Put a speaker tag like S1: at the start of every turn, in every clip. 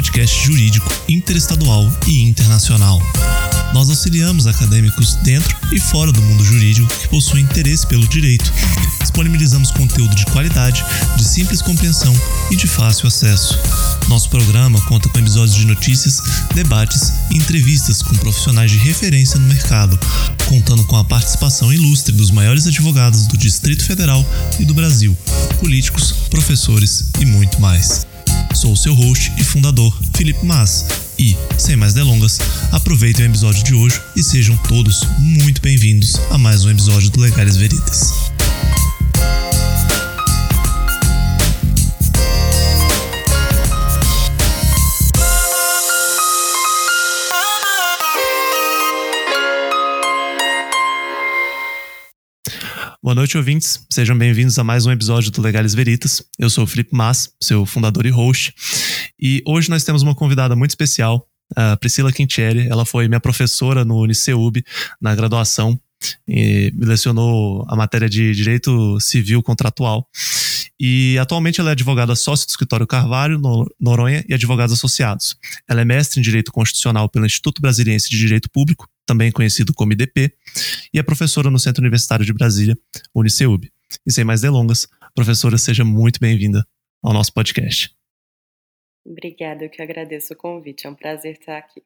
S1: podcast jurídico interestadual e internacional. Nós auxiliamos acadêmicos dentro e fora do mundo jurídico que possuem interesse pelo direito. Disponibilizamos conteúdo de qualidade, de simples compreensão e de fácil acesso. Nosso programa conta com episódios de notícias, debates e entrevistas com profissionais de referência no mercado, contando com a participação ilustre dos maiores advogados do Distrito Federal e do Brasil, políticos, professores e muito mais. Sou o seu host e fundador, Felipe Mas. E, sem mais delongas, aproveitem o episódio de hoje e sejam todos muito bem-vindos a mais um episódio do Legais Veritas. Boa noite, ouvintes. Sejam bem-vindos a mais um episódio do Legales Veritas. Eu sou o Felipe Mas, seu fundador e host. E hoje nós temos uma convidada muito especial, a Priscila Quintieri. Ela foi minha professora no Uniceub, na graduação, e me lecionou a matéria de Direito Civil Contratual. E atualmente ela é advogada sócia do escritório Carvalho, no Noronha, e advogados associados. Ela é mestre em Direito Constitucional pelo Instituto Brasiliense de Direito Público também conhecido como IDP, e é professora no Centro Universitário de Brasília, Uniceub. E sem mais delongas, professora, seja muito bem-vinda ao nosso podcast.
S2: Obrigada, eu que agradeço o convite, é um prazer estar aqui.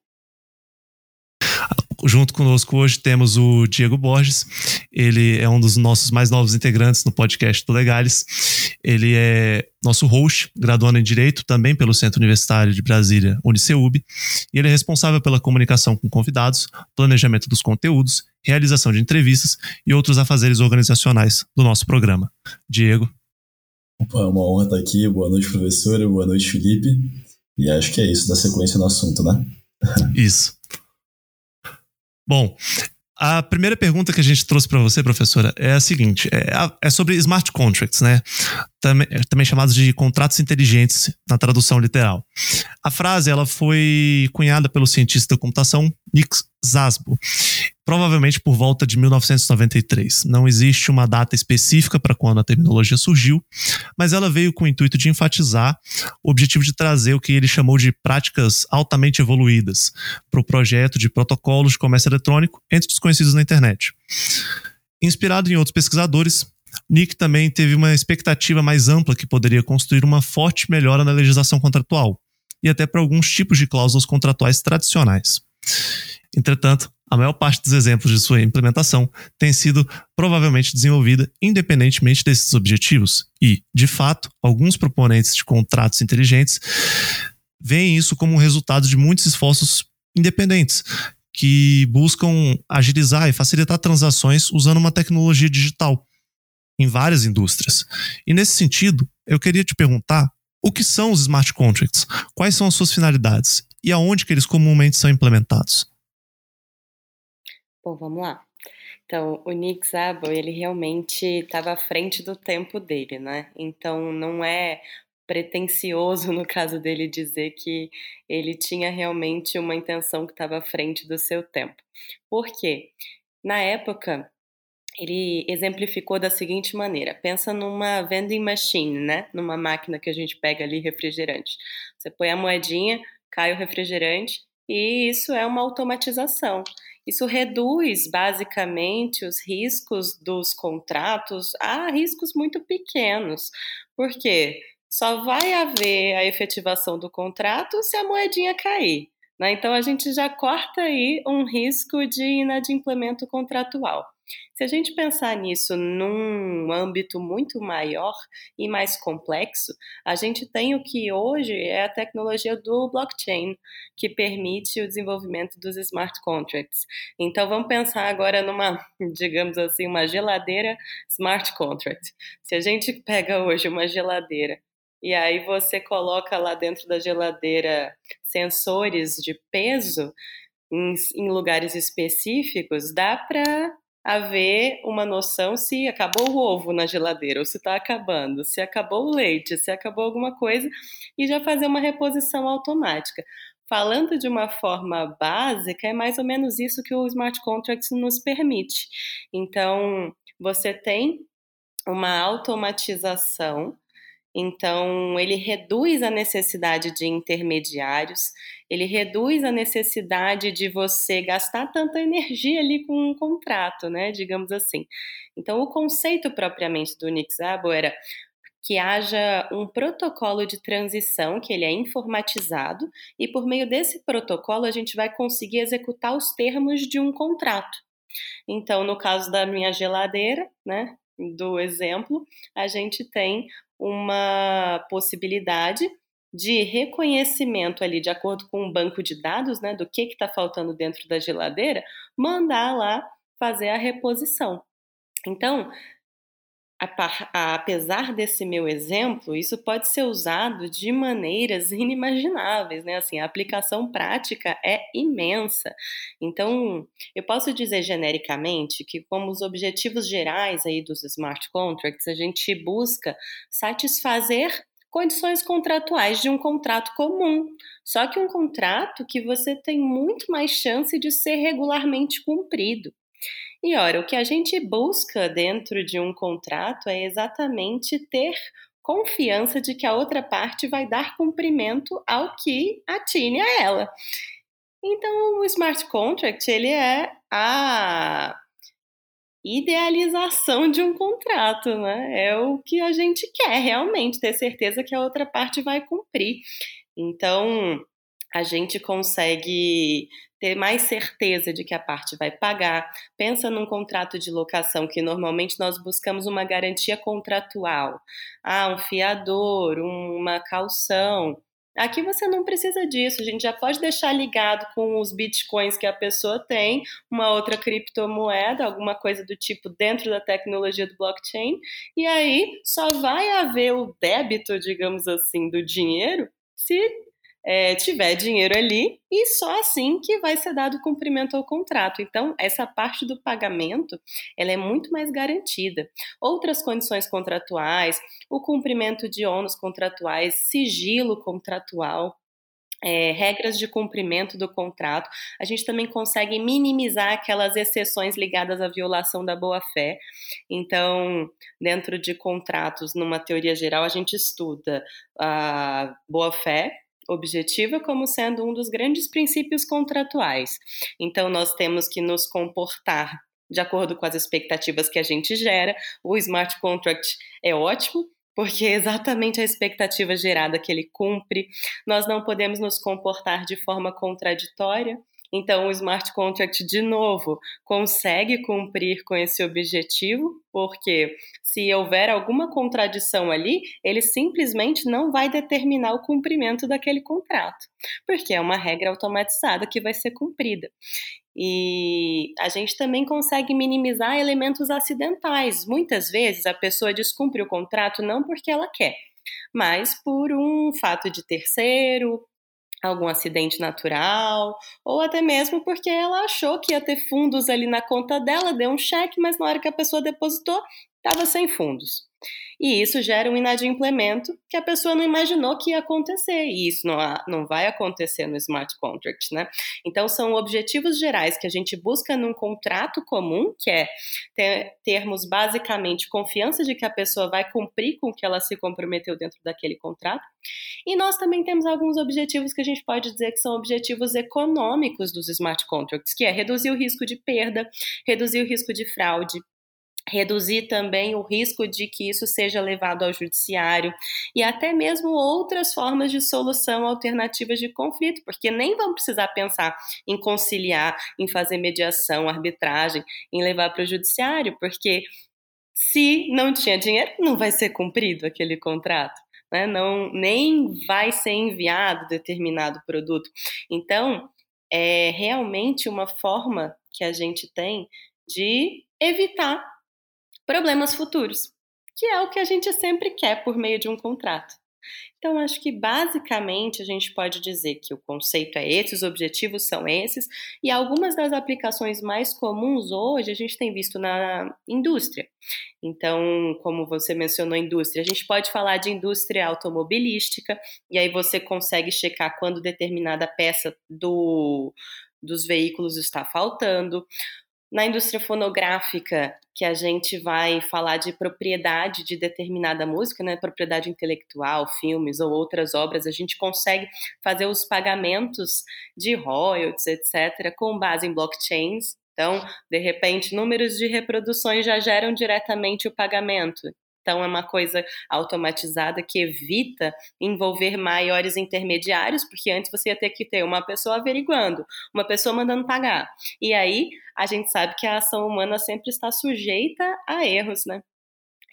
S1: Junto conosco hoje temos o Diego Borges. Ele é um dos nossos mais novos integrantes no podcast do Legales. Ele é nosso host, graduando em Direito também pelo Centro Universitário de Brasília, Uniceub. E ele é responsável pela comunicação com convidados, planejamento dos conteúdos, realização de entrevistas e outros afazeres organizacionais do nosso programa. Diego.
S3: Opa, é uma honra estar aqui. Boa noite, professora. Boa noite, Felipe. E acho que é isso, da sequência no assunto, né?
S1: Isso. Bom, a primeira pergunta que a gente trouxe para você, professora, é a seguinte: é, é, sobre smart contracts, né? Também, também chamados de contratos inteligentes na tradução literal. A frase ela foi cunhada pelo cientista da computação Nick Szabo provavelmente por volta de 1993. Não existe uma data específica para quando a terminologia surgiu, mas ela veio com o intuito de enfatizar o objetivo de trazer o que ele chamou de práticas altamente evoluídas para o projeto de protocolos de comércio eletrônico entre desconhecidos na internet. Inspirado em outros pesquisadores, Nick também teve uma expectativa mais ampla que poderia construir uma forte melhora na legislação contratual e até para alguns tipos de cláusulas contratuais tradicionais. Entretanto, a maior parte dos exemplos de sua implementação tem sido provavelmente desenvolvida independentemente desses objetivos, e, de fato, alguns proponentes de contratos inteligentes veem isso como resultado de muitos esforços independentes que buscam agilizar e facilitar transações usando uma tecnologia digital em várias indústrias. E nesse sentido, eu queria te perguntar o que são os smart contracts, quais são as suas finalidades e aonde que eles comumente são implementados.
S2: Bom, vamos lá. Então, o Nick Szabo, ele realmente estava à frente do tempo dele, né? Então, não é pretensioso no caso dele dizer que ele tinha realmente uma intenção que estava à frente do seu tempo. Por quê? Na época, ele exemplificou da seguinte maneira: pensa numa vending machine, né? Numa máquina que a gente pega ali refrigerante. Você põe a moedinha, cai o refrigerante e isso é uma automatização. Isso reduz basicamente os riscos dos contratos a riscos muito pequenos. Por quê? Só vai haver a efetivação do contrato se a moedinha cair. Né? Então a gente já corta aí um risco de inadimplemento contratual. Se a gente pensar nisso num âmbito muito maior e mais complexo, a gente tem o que hoje é a tecnologia do blockchain, que permite o desenvolvimento dos smart contracts. Então vamos pensar agora numa, digamos assim, uma geladeira smart contract. Se a gente pega hoje uma geladeira e aí você coloca lá dentro da geladeira sensores de peso em, em lugares específicos, dá para haver uma noção se acabou o ovo na geladeira ou se está acabando, se acabou o leite, se acabou alguma coisa e já fazer uma reposição automática. Falando de uma forma básica, é mais ou menos isso que o smart contracts nos permite. Então, você tem uma automatização Então, ele reduz a necessidade de intermediários, ele reduz a necessidade de você gastar tanta energia ali com um contrato, né? Digamos assim. Então, o conceito propriamente do Nixabo era que haja um protocolo de transição, que ele é informatizado, e por meio desse protocolo a gente vai conseguir executar os termos de um contrato. Então, no caso da minha geladeira, né, do exemplo, a gente tem uma possibilidade de reconhecimento ali, de acordo com um banco de dados, né, do que está faltando dentro da geladeira, mandar lá fazer a reposição. Então, apesar desse meu exemplo, isso pode ser usado de maneiras inimagináveis, né? Assim, a aplicação prática é imensa. Então, eu posso dizer genericamente que como os objetivos gerais aí dos smart contracts, a gente busca satisfazer condições contratuais de um contrato comum. Só que um contrato que você tem muito mais chance de ser regularmente cumprido. E ora, o que a gente busca dentro de um contrato é exatamente ter confiança de que a outra parte vai dar cumprimento ao que atine a ela. Então, o smart contract, ele é a idealização de um contrato, né? É o que a gente quer realmente, ter certeza que a outra parte vai cumprir. Então, a gente consegue ter mais certeza de que a parte vai pagar. Pensa num contrato de locação que normalmente nós buscamos uma garantia contratual. Ah, um fiador, uma calção. Aqui você não precisa disso, a gente já pode deixar ligado com os bitcoins que a pessoa tem, uma outra criptomoeda, alguma coisa do tipo dentro da tecnologia do blockchain, e aí só vai haver o débito, digamos assim, do dinheiro se é, tiver dinheiro ali e só assim que vai ser dado cumprimento ao contrato. Então, essa parte do pagamento ela é muito mais garantida. Outras condições contratuais, o cumprimento de ônus contratuais, sigilo contratual, é, regras de cumprimento do contrato, a gente também consegue minimizar aquelas exceções ligadas à violação da boa-fé. Então, dentro de contratos, numa teoria geral, a gente estuda a boa-fé, objetiva como sendo um dos grandes princípios contratuais. Então, nós temos que nos comportar de acordo com as expectativas que a gente gera. O smart contract é ótimo, porque é exatamente a expectativa gerada que ele cumpre. Nós não podemos nos comportar de forma contraditória. Então, o smart contract, de novo, consegue cumprir com esse objetivo, porque se houver alguma contradição ali, ele simplesmente não vai determinar o cumprimento daquele contrato, porque é uma regra automatizada que vai ser cumprida. E a gente também consegue minimizar elementos acidentais. Muitas vezes a pessoa descumpre o contrato não porque ela quer, mas por um fato de terceiro, algum acidente natural, ou até mesmo porque ela achou que ia ter fundos ali na conta dela, deu um cheque, mas na hora que a pessoa depositou, estava sem fundos. E isso gera um inadimplemento que a pessoa não imaginou que ia acontecer. E isso não, não vai acontecer no smart contract, né? Então, são objetivos gerais que a gente busca num contrato comum, que é ter, termos basicamente confiança de que a pessoa vai cumprir com o que ela se comprometeu dentro daquele contrato. E nós também temos alguns objetivos que a gente pode dizer que são objetivos econômicos dos smart contracts, que é reduzir o risco de perda, reduzir o risco de fraude, reduzir também o risco de que isso seja levado ao judiciário e até mesmo outras formas de solução alternativas de conflito, porque nem vão precisar pensar em conciliar, em fazer mediação, arbitragem, em levar para o judiciário, porque se não tinha dinheiro, não vai ser cumprido aquele contrato. Né? Não, nem vai ser enviado determinado produto. Então, é realmente uma forma que a gente tem de evitar problemas futuros, que é o que a gente sempre quer por meio de um contrato. Então, acho que basicamente a gente pode dizer que o conceito é esse, os objetivos são esses, e algumas das aplicações mais comuns hoje a gente tem visto na indústria. Então, como você mencionou, indústria, a gente pode falar de indústria automobilística, e aí você consegue checar quando determinada peça do, dos veículos está faltando na indústria fonográfica, que a gente vai falar de propriedade de determinada música, né, propriedade intelectual, filmes ou outras obras, a gente consegue fazer os pagamentos de royalties, etc., com base em blockchains. Então, de repente, números de reproduções já geram diretamente o pagamento. Então, é uma coisa automatizada que evita envolver maiores intermediários, porque antes você ia ter que ter uma pessoa averiguando, uma pessoa mandando pagar. E aí, a gente sabe que a ação humana sempre está sujeita a erros, né?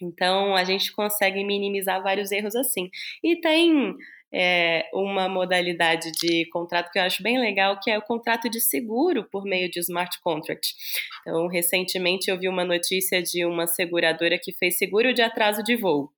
S2: Então, a gente consegue minimizar vários erros assim. E tem é, uma modalidade de contrato que eu acho bem legal, que é o contrato de seguro por meio de smart contract. Então, recentemente eu vi uma notícia de uma seguradora que fez seguro de atraso de voo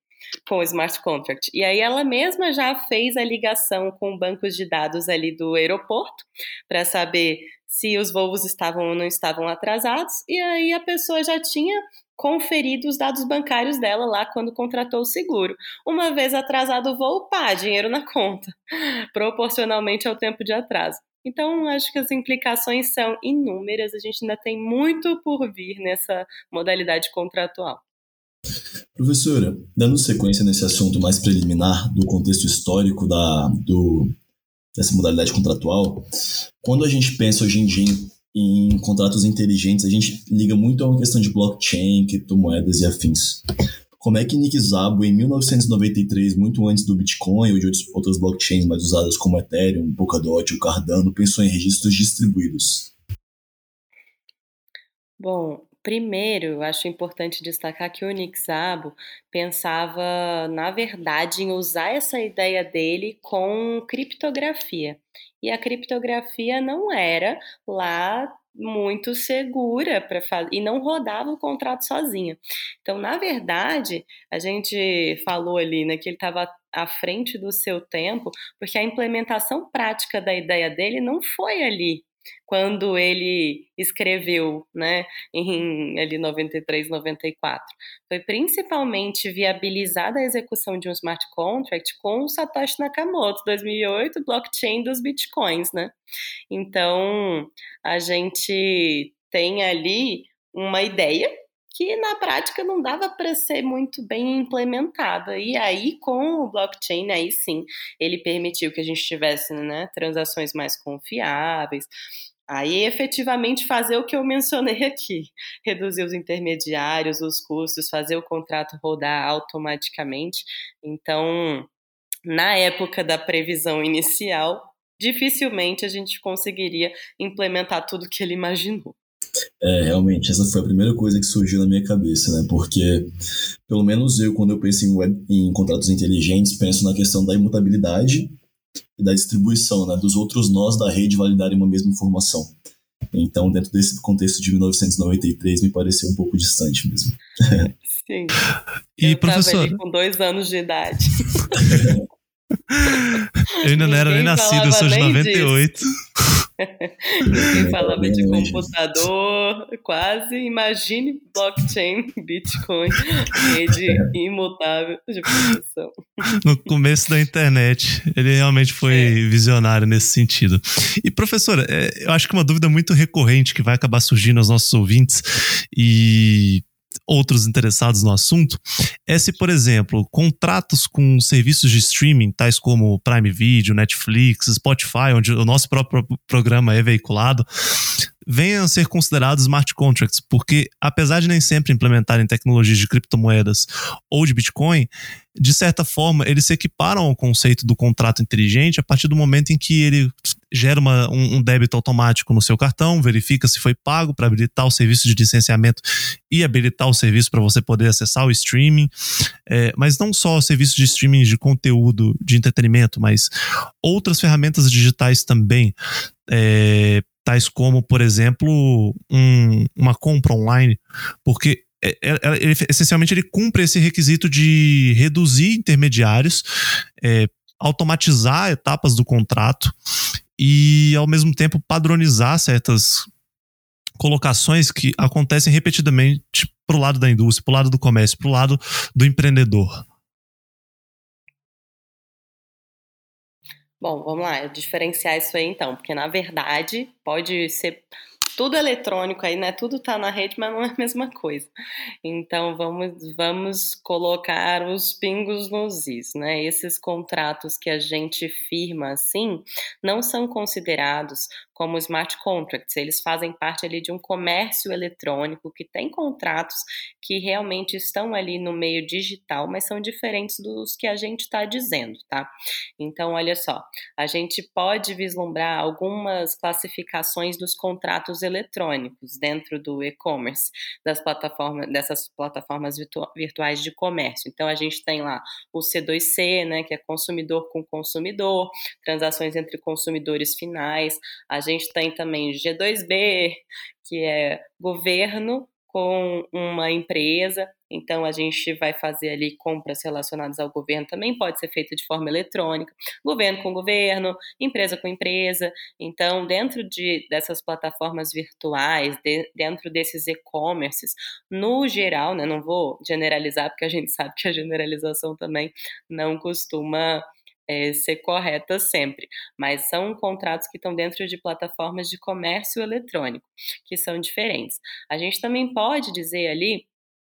S2: com o smart contract. E aí ela mesma já fez a ligação com bancos de dados ali do aeroporto para saber se os voos estavam ou não estavam atrasados, e aí a pessoa já tinha conferido os dados bancários dela lá quando contratou o seguro. Uma vez atrasado o voo, pá, dinheiro na conta, proporcionalmente ao tempo de atraso. Então, acho que as implicações são inúmeras, a gente ainda tem muito por vir nessa modalidade contratual.
S3: Professora, dando sequência nesse assunto mais preliminar do contexto histórico da, do, dessa modalidade contratual, quando a gente pensa hoje em dia em contratos inteligentes, a gente liga muito a uma questão de blockchain, criptomoedas e afins. Como é que Nick Szabo, em 1993, muito antes do Bitcoin ou de outras blockchains mais usadas como Ethereum, Polkadot ou Cardano, pensou em registros distribuídos?
S2: Bom, primeiro, acho importante destacar que o Nick Szabo pensava, na verdade, em usar essa ideia dele com criptografia. E a criptografia não era lá muito segura para fazer e não rodava o contrato sozinha. Então, na verdade, a gente falou ali né, que ele estava à frente do seu tempo, porque a implementação prática da ideia dele não foi ali quando ele escreveu, né, em ali 93, 94. Foi principalmente viabilizada a execução de um smart contract com o Satoshi Nakamoto, 2008, blockchain dos bitcoins, né? Então, a gente tem ali uma ideia que na prática não dava para ser muito bem implementada. E aí, com o blockchain, aí sim, ele permitiu que a gente tivesse né, transações mais confiáveis. Aí, efetivamente, fazer o que eu mencionei aqui: reduzir os intermediários, os custos, fazer o contrato rodar automaticamente. Então, na época da previsão inicial, dificilmente a gente conseguiria implementar tudo que ele imaginou.
S3: É, realmente, essa foi a primeira coisa que surgiu na minha cabeça, né? Porque, pelo menos eu, quando eu penso em, web, em contratos inteligentes, penso na questão da imutabilidade e da distribuição, né? Dos outros nós da rede validarem uma mesma informação. Então, dentro desse contexto de 1993, me pareceu um pouco distante mesmo.
S2: Sim.
S1: E,
S2: eu
S1: professor?
S2: com dois anos de idade.
S1: eu ainda não era nem nascido, eu sou de 98. Disso.
S2: Ninguém falava de computador, quase. Imagine blockchain, Bitcoin, rede imutável de proteção.
S1: No começo da internet, ele realmente foi é. visionário nesse sentido. E, professora, é, eu acho que uma dúvida muito recorrente que vai acabar surgindo aos nossos ouvintes e outros interessados no assunto é se, por exemplo, contratos com serviços de streaming, tais como Prime Video, Netflix, Spotify, onde o nosso próprio programa é veiculado, venham a ser considerados smart contracts, porque apesar de nem sempre implementarem tecnologias de criptomoedas ou de Bitcoin, de certa forma eles se equiparam ao conceito do contrato inteligente a partir do momento em que ele gera uma, um, um débito automático no seu cartão, verifica se foi pago para habilitar o serviço de licenciamento e habilitar o serviço para você poder acessar o streaming. É, mas não só serviços de streaming de conteúdo de entretenimento, mas outras ferramentas digitais também. É, tais como, por exemplo, um, uma compra online, porque é, é, ele, essencialmente ele cumpre esse requisito de reduzir intermediários, é, automatizar etapas do contrato e, ao mesmo tempo, padronizar certas colocações que acontecem repetidamente para o lado da indústria, para o lado do comércio, para o lado do empreendedor.
S2: Bom, vamos lá, diferenciar isso aí então, porque na verdade pode ser tudo eletrônico aí, né? Tudo tá na rede, mas não é a mesma coisa. Então vamos, vamos colocar os pingos nos is, né? Esses contratos que a gente firma assim não são considerados como smart contracts, eles fazem parte ali de um comércio eletrônico que tem contratos que realmente estão ali no meio digital, mas são diferentes dos que a gente está dizendo, tá? Então, olha só, a gente pode vislumbrar algumas classificações dos contratos eletrônicos dentro do e-commerce, das plataformas, dessas plataformas virtu virtuais de comércio. Então, a gente tem lá o C2C, né, que é consumidor com consumidor, transações entre consumidores finais. A gente tem também G2B, que é governo com uma empresa, então a gente vai fazer ali compras relacionadas ao governo, também pode ser feita de forma eletrônica, governo com governo, empresa com empresa. Então, dentro de, dessas plataformas virtuais, de, dentro desses e-commerces, no geral, né, não vou generalizar, porque a gente sabe que a generalização também não costuma é, ser correta sempre, mas são contratos que estão dentro de plataformas de comércio eletrônico, que são diferentes. A gente também pode dizer ali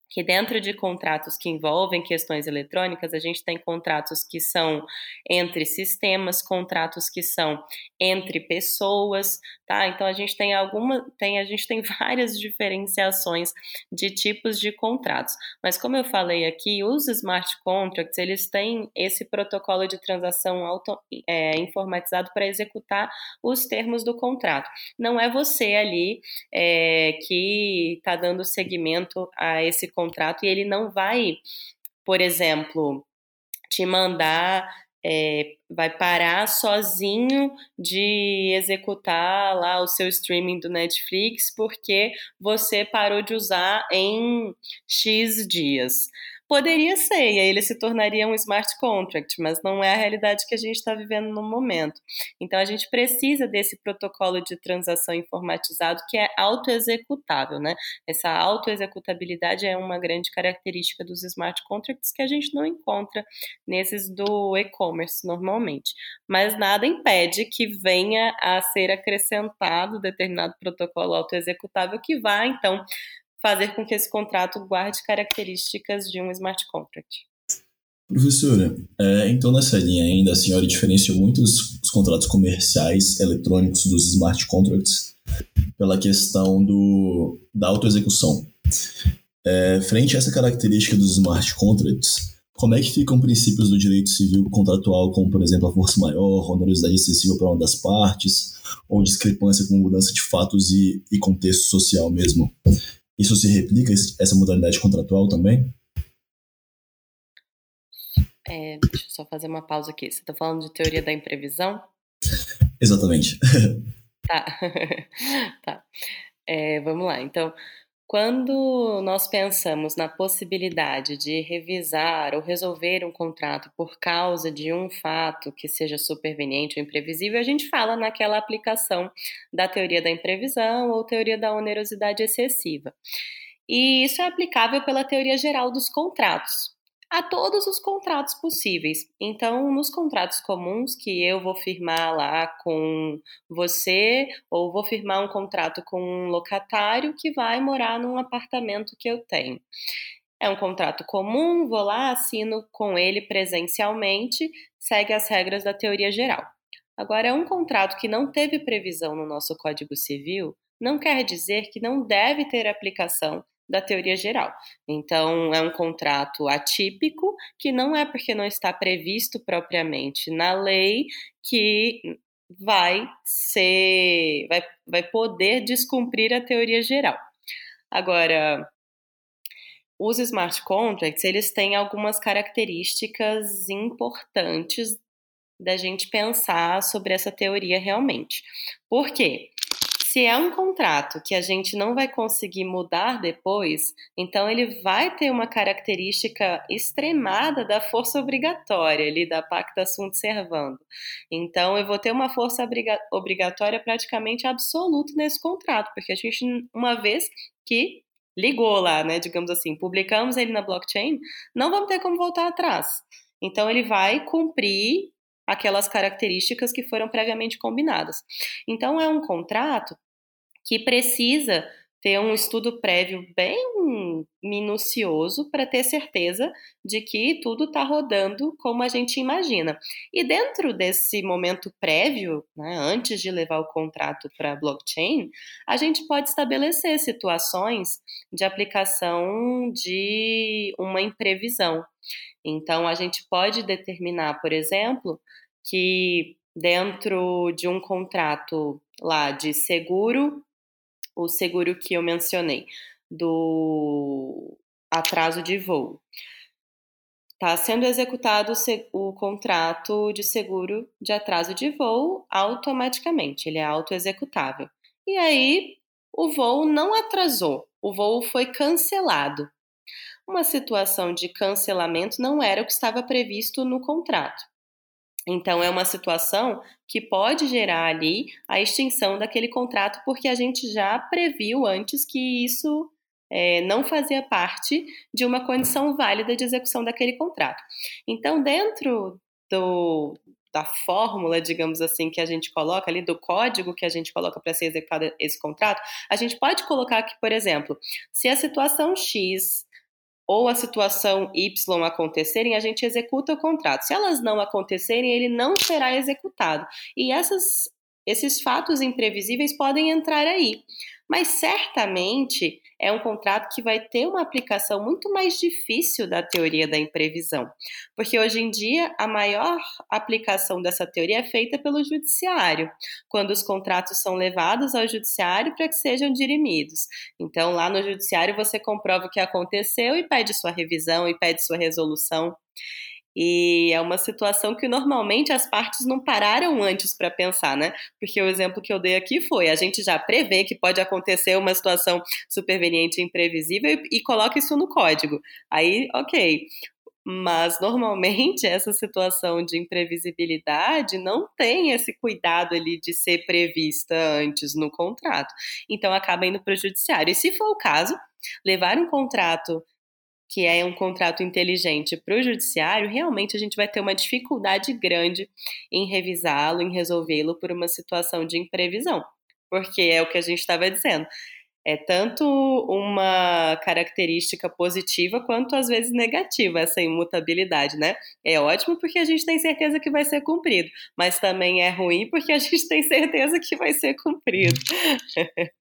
S2: que dentro de contratos que envolvem questões eletrônicas, a gente tem contratos que são entre sistemas, contratos que são entre pessoas, tá? Então a gente tem alguma, tem a gente tem várias diferenciações de tipos de contratos. Mas como eu falei aqui, os smart contracts eles têm esse protocolo de transação auto, é, informatizado para executar os termos do contrato. Não é você ali é, que está dando seguimento a esse contrato e ele não vai, por exemplo, te mandar é, vai parar sozinho de executar lá o seu streaming do Netflix porque você parou de usar em X dias. Poderia ser, e aí ele se tornaria um smart contract, mas não é a realidade que a gente está vivendo no momento. Então a gente precisa desse protocolo de transação informatizado que é autoexecutável, né? Essa autoexecutabilidade é uma grande característica dos smart contracts que a gente não encontra nesses do e-commerce normalmente. Mas nada impede que venha a ser acrescentado determinado protocolo autoexecutável que vá então fazer com que esse contrato guarde características de um smart contract.
S3: Professora, é, então nessa linha ainda a senhora diferenciou muito os, os, contratos comerciais eletrônicos dos smart contracts pela questão do, da autoexecução. É, frente a essa característica dos smart contracts, como é que ficam princípios do direito civil contratual, como por exemplo a força maior, onerosidade excessiva para uma das partes, ou discrepância com mudança de fatos e, e contexto social mesmo? Isso se replica, essa modalidade contratual também?
S2: É, deixa eu só fazer uma pausa aqui. Você está falando de teoria da imprevisão?
S3: Exatamente.
S2: tá. tá. É, vamos lá. Então, quando nós pensamos na possibilidade de revisar ou resolver um contrato por causa de um fato que seja superveniente ou imprevisível, a gente fala naquela aplicação da teoria da imprevisão ou teoria da onerosidade excessiva. E isso é aplicável pela teoria geral dos contratos a todos os contratos possíveis. Então, nos contratos comuns que eu vou firmar lá com você, ou vou firmar um contrato com um locatário que vai morar num apartamento que eu tenho. É um contrato comum, vou lá, assino com ele presencialmente, segue as regras da teoria geral. Agora, é um contrato que não teve previsão no nosso Código Civil, não quer dizer que não deve ter aplicação da teoria geral. Então, é um contrato atípico, que não é porque não está previsto propriamente na lei que vai ser, vai, vai poder descumprir a teoria geral. Agora, os smart contracts, eles têm algumas características importantes da gente pensar sobre essa teoria realmente. Por quê? Se é um contrato que a gente não vai conseguir mudar depois, então ele vai ter uma característica extremada da força obrigatória ali da pacta sunt servando. Então eu vou ter uma força obrigatória praticamente absoluta nesse contrato, porque a gente uma vez que ligou lá, né, digamos assim, publicamos ele na blockchain, não vamos ter como voltar atrás. Então ele vai cumprir aquelas características que foram previamente combinadas. Então, é um contrato que precisa ter um estudo prévio bem minucioso para ter certeza de que tudo está rodando como a gente imagina. E dentro desse momento prévio, né, antes de levar o contrato para blockchain, a gente pode estabelecer situações de aplicação de uma imprevisão. Então, a gente pode determinar, por exemplo, que dentro de um contrato lá de seguro o seguro que eu mencionei, do atraso de voo. Está sendo executado o contrato de seguro de atraso de voo automaticamente, ele é autoexecutável. E aí, o voo não atrasou, o voo foi cancelado. Uma situação de cancelamento não era o que estava previsto no contrato. Então, é uma situação que pode gerar ali a extinção daquele contrato, porque a gente já previu antes que isso é, não fazia parte de uma condição válida de execução daquele contrato. Então, dentro do, da fórmula, digamos assim, que a gente coloca ali, do código que a gente coloca para ser executado esse contrato, a gente pode colocar que, por exemplo, se a situação X ou a situação Y acontecerem, a gente executa o contrato. Se elas não acontecerem, ele não será executado. E essas, esses fatos imprevisíveis podem entrar aí. Mas certamente é um contrato que vai ter uma aplicação muito mais difícil da teoria da imprevisão, porque hoje em dia a maior aplicação dessa teoria é feita pelo judiciário, quando os contratos são levados ao judiciário para que sejam dirimidos. Então, lá no judiciário você comprova o que aconteceu e pede sua revisão e pede sua resolução. E é uma situação que normalmente as partes não pararam antes para pensar, né? Porque o exemplo que eu dei aqui foi: a gente já prevê que pode acontecer uma situação superveniente e imprevisível e, e coloca isso no código. Aí, ok. Mas normalmente essa situação de imprevisibilidade não tem esse cuidado ali de ser prevista antes no contrato. Então acaba indo para o judiciário. E se for o caso, levar um contrato que é um contrato inteligente para o judiciário, realmente a gente vai ter uma dificuldade grande em revisá-lo, em resolvê-lo por uma situação de imprevisão. Porque é o que a gente estava dizendo. É tanto uma característica positiva quanto às vezes negativa essa imutabilidade, né? É ótimo porque a gente tem certeza que vai ser cumprido, mas também é ruim porque a gente tem certeza que vai ser cumprido.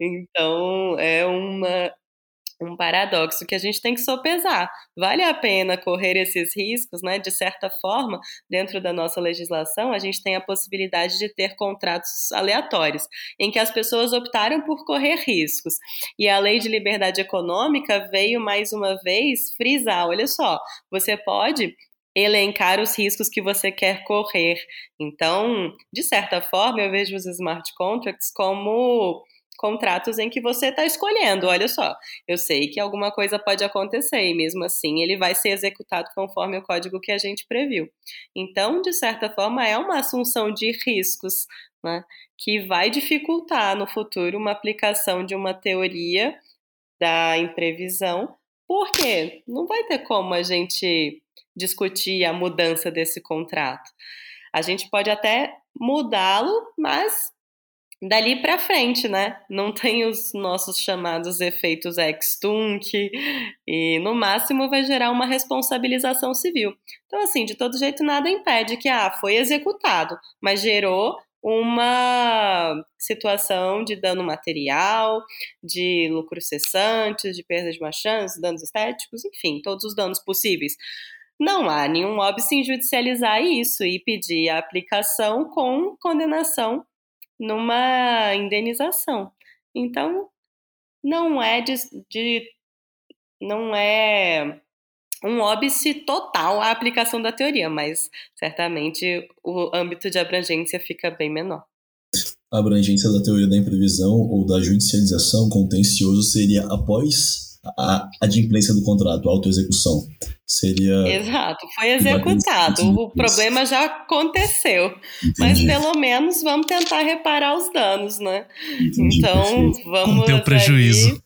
S2: então, é uma um paradoxo que a gente tem que sopesar. Vale a pena correr esses riscos, né? De certa forma, dentro da nossa legislação, a gente tem a possibilidade de ter contratos aleatórios, em que as pessoas optaram por correr riscos. E a lei de liberdade econômica veio mais uma vez frisar: olha só, você pode elencar os riscos que você quer correr. Então, de certa forma, eu vejo os smart contracts como contratos em que você está escolhendo. Olha só, eu sei que alguma coisa pode acontecer e mesmo assim ele vai ser executado conforme o código que a gente previu. Então, de certa forma, é uma assunção de riscos, né, que vai dificultar no futuro uma aplicação de uma teoria da imprevisão, porque não vai ter como a gente discutir a mudança desse contrato. A gente pode até mudá-lo, mas dali para frente, né? Não tem os nossos chamados efeitos ex-tunc e no máximo vai gerar uma responsabilização civil. Então assim, de todo jeito nada impede que ah, foi executado, mas gerou uma situação de dano material, de lucros cessantes, de perda de machanças, danos estéticos, enfim, todos os danos possíveis. Não há nenhum óbice em judicializar isso e pedir a aplicação com condenação numa indenização. Então, não é de, de não é um óbice total a aplicação da teoria, mas certamente o âmbito de abrangência fica bem menor.
S3: A abrangência da teoria da imprevisão ou da judicialização contencioso seria após a adimplência do contrato, a autoexecução. Seria.
S2: Exato, foi executado. O problema já aconteceu. Entendi. Mas pelo menos vamos tentar reparar os danos, né? Entendi, então, perfeito. vamos.
S1: Conter o prejuízo.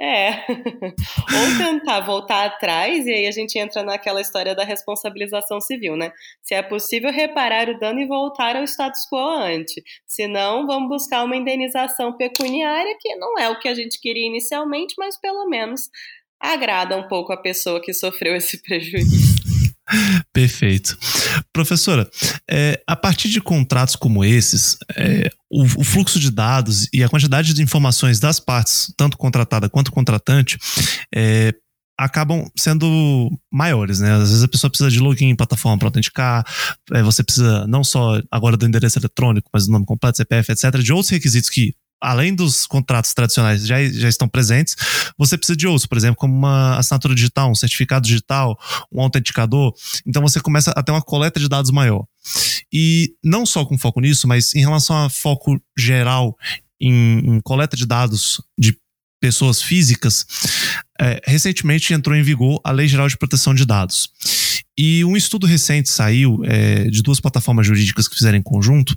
S2: É. Ou tentar voltar atrás, e aí a gente entra naquela história da responsabilização civil, né? Se é possível reparar o dano e voltar ao status quo ante. Se não, vamos buscar uma indenização pecuniária, que não é o que a gente queria inicialmente, mas pelo menos agrada um pouco a pessoa que sofreu esse prejuízo.
S1: Perfeito. Professora, é, a partir de contratos como esses, é, o, o, fluxo de dados e a quantidade de informações das partes, tanto contratada quanto contratante, é, acabam sendo maiores, né? Às vezes a pessoa precisa de login em plataforma para autenticar, é, você precisa não só agora do endereço eletrônico, mas do nome completo, CPF, etc., de outros requisitos que além dos contratos tradicionais já, já estão presentes, você precisa de outros, por exemplo, como uma assinatura digital, um certificado digital, um autenticador. Então você começa a ter uma coleta de dados maior. E não só com foco nisso, mas em relação a foco geral em, em coleta de dados de pessoas físicas, é, recentemente entrou em vigor a Lei Geral de Proteção de Dados. E um estudo recente saiu é, de duas plataformas jurídicas que fizeram em conjunto,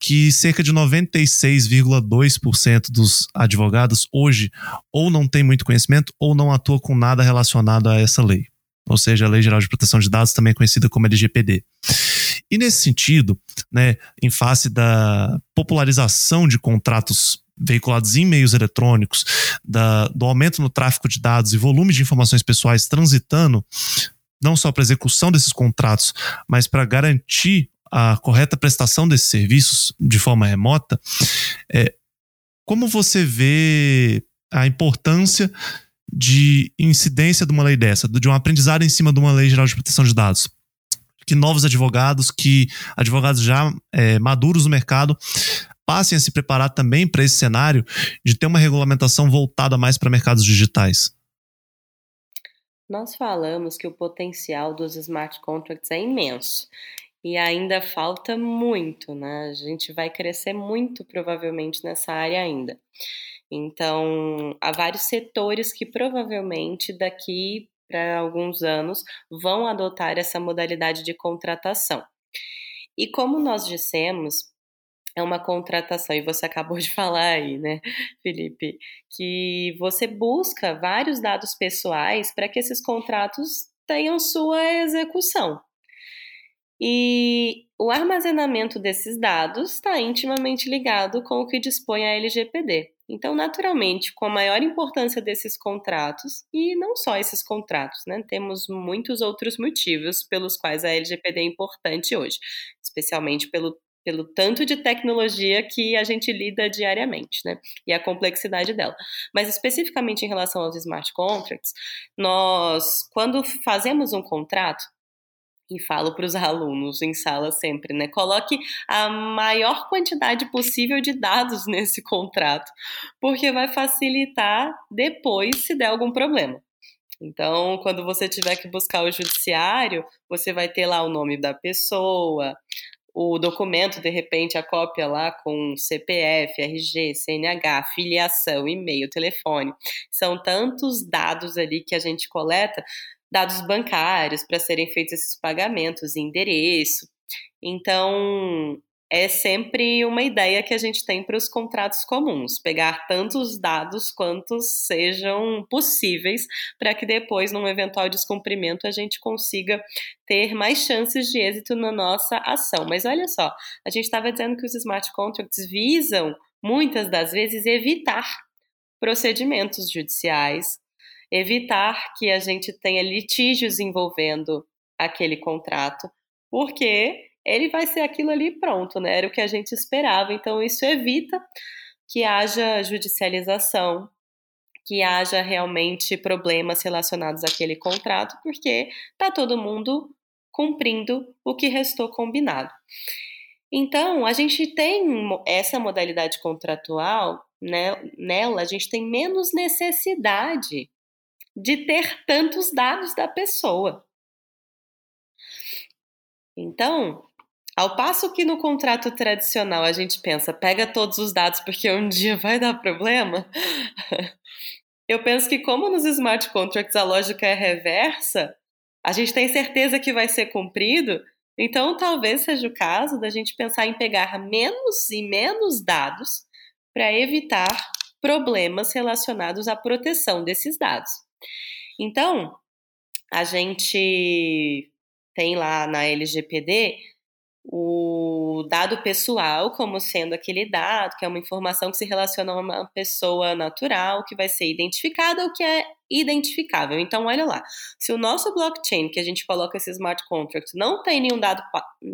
S1: que cerca de 96,2% dos advogados hoje ou não tem muito conhecimento ou não atua com nada relacionado a essa lei. Ou seja, a Lei Geral de Proteção de Dados, também conhecida como LGPD. E nesse sentido, né, em face da popularização de contratos veiculados em meios eletrônicos, da, do aumento no tráfego de dados e volume de informações pessoais transitando, não só para execução desses contratos, mas para garantir a correta prestação desses serviços de forma remota, é, como você vê a importância de incidência de uma lei dessa, de um aprendizado em cima de uma lei geral de proteção de dados? Que novos advogados, que advogados já é, maduros no mercado, passem a se preparar também para esse cenário de ter uma regulamentação voltada mais para mercados digitais?
S2: Nós falamos que o potencial dos smart contracts é imenso e ainda falta muito, né? A gente vai crescer muito provavelmente nessa área ainda. Então, há vários setores que provavelmente daqui para alguns anos vão adotar essa modalidade de contratação. E como nós dissemos, é uma contratação, e você acabou de falar aí, né, Felipe, que você busca vários dados pessoais para que esses contratos tenham sua execução. E o armazenamento desses dados está intimamente ligado com o que dispõe a LGPD. Então, naturalmente, com a maior importância desses contratos, e não só esses contratos, né? Temos muitos outros motivos pelos quais a LGPD é importante hoje, especialmente pelo pelo tanto de tecnologia que a gente lida diariamente, né? E a complexidade dela. Mas especificamente em relação aos smart contracts, nós, quando fazemos um contrato, e falo para os alunos em sala sempre, né? Coloque a maior quantidade possível de dados nesse contrato, porque vai facilitar depois se der algum problema. Então, quando você tiver que buscar o judiciário, você vai ter lá o nome da pessoa, o documento, de repente, a cópia lá com CPF, RG, CNH, filiação, e-mail, telefone. São tantos dados ali que a gente coleta dados bancários para serem feitos esses pagamentos, endereço. Então, é sempre uma ideia que a gente tem para os contratos comuns, pegar tantos dados quantos sejam possíveis para que depois, num eventual descumprimento, a gente consiga ter mais chances de êxito na nossa ação. Mas olha só, a gente estava dizendo que os smart contracts visam, muitas das vezes, evitar procedimentos judiciais, evitar que a gente tenha litígios envolvendo aquele contrato, porque ele vai ser aquilo ali pronto, né? Era o que a gente esperava. Então, isso evita que haja judicialização, que haja realmente problemas relacionados àquele contrato, porque está todo mundo cumprindo o que restou combinado. Então, a gente tem essa modalidade contratual, né? Nela, a gente tem menos necessidade de ter tantos dados da pessoa. Então, ao passo que no contrato tradicional a gente pensa, pega todos os dados porque um dia vai dar problema, eu penso que, como nos smart contracts a lógica é reversa, a gente tem certeza que vai ser cumprido, então talvez seja o caso da gente pensar em pegar menos e menos dados para evitar problemas relacionados à proteção desses dados. Então, a gente tem lá na LGPD o dado pessoal como sendo aquele dado, que é uma informação que se relaciona a uma pessoa natural, que vai ser identificada ou que é identificável. Então, olha lá, se o nosso blockchain, que a gente coloca esse smart contract, não tem nenhum dado,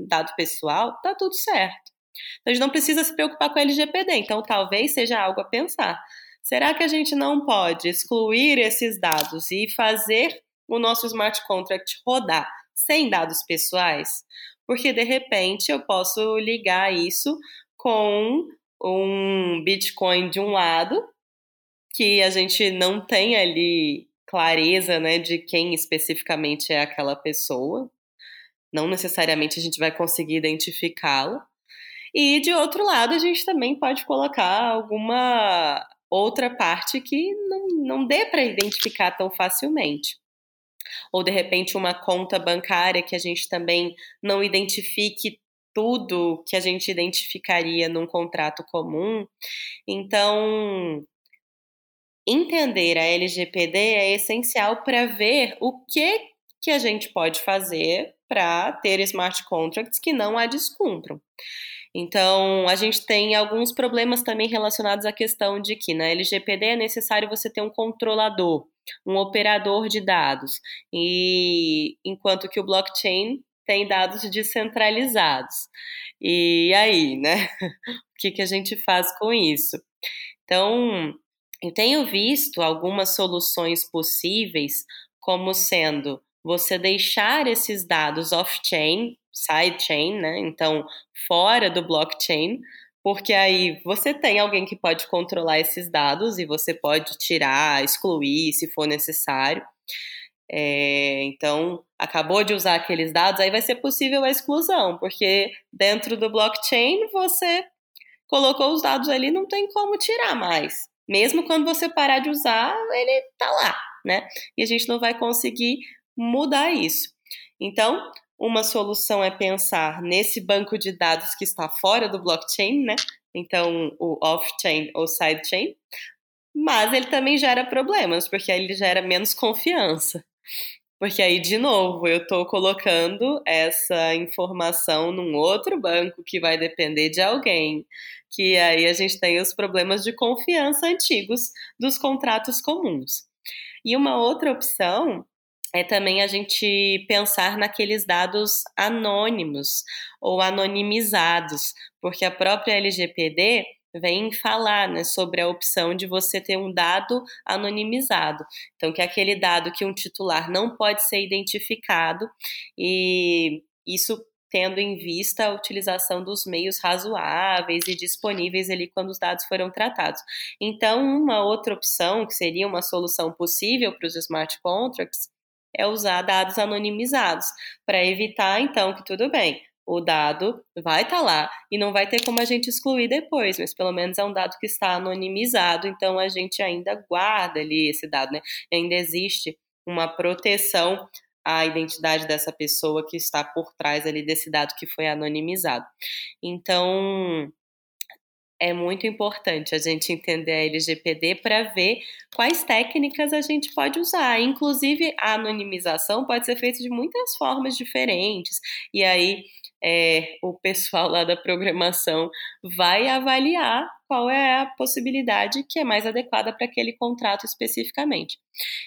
S2: dado pessoal, tá tudo certo. Então, a gente não precisa se preocupar com a LGPD. Então, talvez seja algo a pensar. Será que a gente não pode excluir esses dados e fazer o nosso smart contract rodar sem dados pessoais? Porque de repente eu posso ligar isso com um Bitcoin de um lado, que a gente não tem ali clareza né, de quem especificamente é aquela pessoa. Não necessariamente a gente vai conseguir identificá-la. E de outro lado, a gente também pode colocar alguma outra parte que não, não dê para identificar tão facilmente ou de repente uma conta bancária que a gente também não identifique tudo que a gente identificaria num contrato comum. Então, entender a LGPD é essencial para ver o que que a gente pode fazer para ter smart contracts que não a descumpram. Então, a gente tem alguns problemas também relacionados à questão de que na LGPD é necessário você ter um controlador um operador de dados, e enquanto que o blockchain tem dados descentralizados. E aí, né? O que, que a gente faz com isso? Então, eu tenho visto algumas soluções possíveis, como sendo você deixar esses dados off-chain, side-chain, né? Então, fora do blockchain, porque aí você tem alguém que pode controlar esses dados e você pode tirar, excluir se for necessário. É, então, acabou de usar aqueles dados, aí vai ser possível a exclusão, porque dentro do blockchain você colocou os dados ali, não tem como tirar mais. Mesmo quando você parar de usar, ele tá lá, né? E a gente não vai conseguir mudar isso. Então, uma solução é pensar nesse banco de dados que está fora do blockchain, né? Então, o off-chain ou side-chain. Mas ele também gera problemas, porque aí ele gera menos confiança. Porque aí, de novo, eu estou colocando essa informação num outro banco que vai depender de alguém. Que aí a gente tem os problemas de confiança antigos dos contratos comuns. E uma outra opção é também a gente pensar naqueles dados anônimos ou anonimizados, porque a própria LGPD vem falar né, sobre a opção de você ter um dado anonimizado. Então, que é aquele dado que um titular não pode ser identificado, e isso tendo em vista a utilização dos meios razoáveis e disponíveis ali quando os dados foram tratados. Então, uma outra opção, que seria uma solução possível para os smart contracts, é usar dados anonimizados, para evitar, então, que tudo bem, o dado vai estar tá lá e não vai ter como a gente excluir depois, mas pelo menos é um dado que está anonimizado, então a gente ainda guarda ali esse dado, né? Ainda existe uma proteção à identidade dessa pessoa que está por trás ali desse dado que foi anonimizado. Então, é muito importante a gente entender a LGPD para ver quais técnicas a gente pode usar. Inclusive, a anonimização pode ser feita de muitas formas diferentes. E aí, é, o pessoal lá da programação vai avaliar qual é a possibilidade que é mais adequada para aquele contrato especificamente.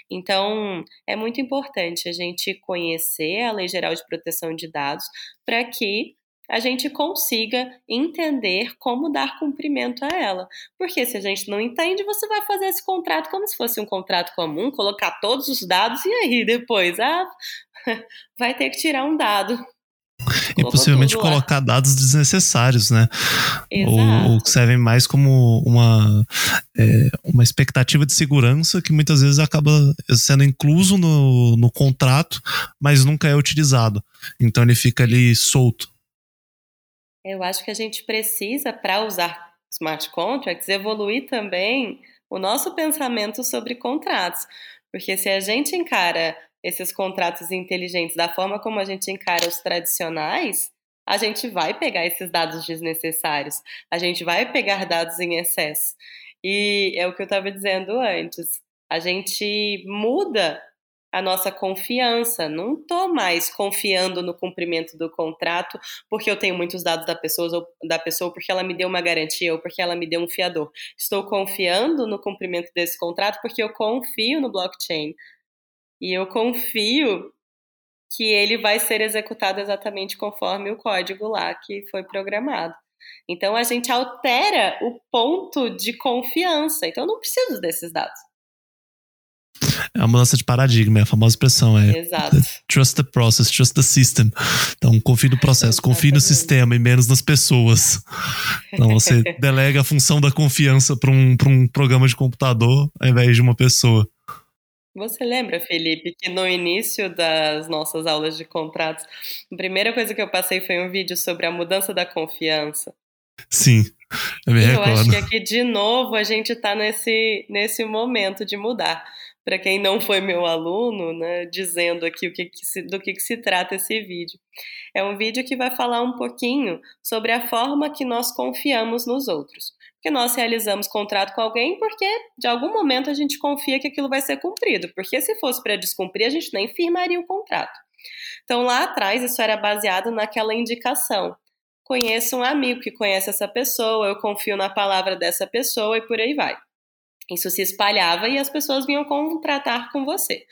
S2: Então, é muito importante a gente conhecer a Lei Geral de Proteção de Dados para que a gente consiga entender como dar cumprimento a ela. Porque se a gente não entende, você vai fazer esse contrato como se fosse um contrato comum, colocar todos os dados e aí depois, ah, vai ter que tirar um dado.
S1: E possivelmente colocar dados desnecessários, né? Ou, ou que servem mais como uma, é, uma expectativa de segurança que muitas vezes acaba sendo incluso no, no contrato, mas nunca é utilizado. Então ele fica ali solto.
S2: Eu acho que a gente precisa, para usar smart contracts, evoluir também o nosso pensamento sobre contratos. Porque se a gente encara esses contratos inteligentes da forma como a gente encara os tradicionais, a gente vai pegar esses dados desnecessários, a gente vai pegar dados em excesso. E é o que eu estava dizendo antes. A gente muda a nossa confiança. Não estou mais confiando no cumprimento do contrato porque eu tenho muitos dados da pessoa, ou da pessoa porque ela me deu uma garantia ou porque ela me deu um fiador. Estou confiando no cumprimento desse contrato porque eu confio no blockchain. E eu confio que ele vai ser executado exatamente conforme o código lá que foi programado. Então a gente altera o ponto de confiança. Então eu não preciso desses dados.
S1: É uma mudança de paradigma, é a famosa expressão. É
S2: Exato.
S1: Trust the process, trust the system. Então, confie no processo, confie no sistema e menos nas pessoas. Então, você delega a função da confiança para um, um programa de computador ao invés de uma pessoa.
S2: Você lembra, Felipe, que no início das nossas aulas de contratos, a primeira coisa que eu passei foi um vídeo sobre a mudança da confiança?
S1: Sim, eu me recordo.
S2: Eu acho que aqui, de novo, a gente está nesse, nesse momento de mudar para quem não foi meu aluno, né, dizendo aqui o que, que se, do que, que se trata esse vídeo. É um vídeo que vai falar um pouquinho sobre a forma que nós confiamos nos outros. Porque nós realizamos contrato com alguém porque, de algum momento, a gente confia que aquilo vai ser cumprido. Porque se fosse para descumprir, a gente nem firmaria o contrato. Então, lá atrás, isso era baseado naquela indicação. Conheço um amigo que conhece essa pessoa, eu confio na palavra dessa pessoa e por aí vai. Isso se espalhava e as pessoas vinham contratar com você.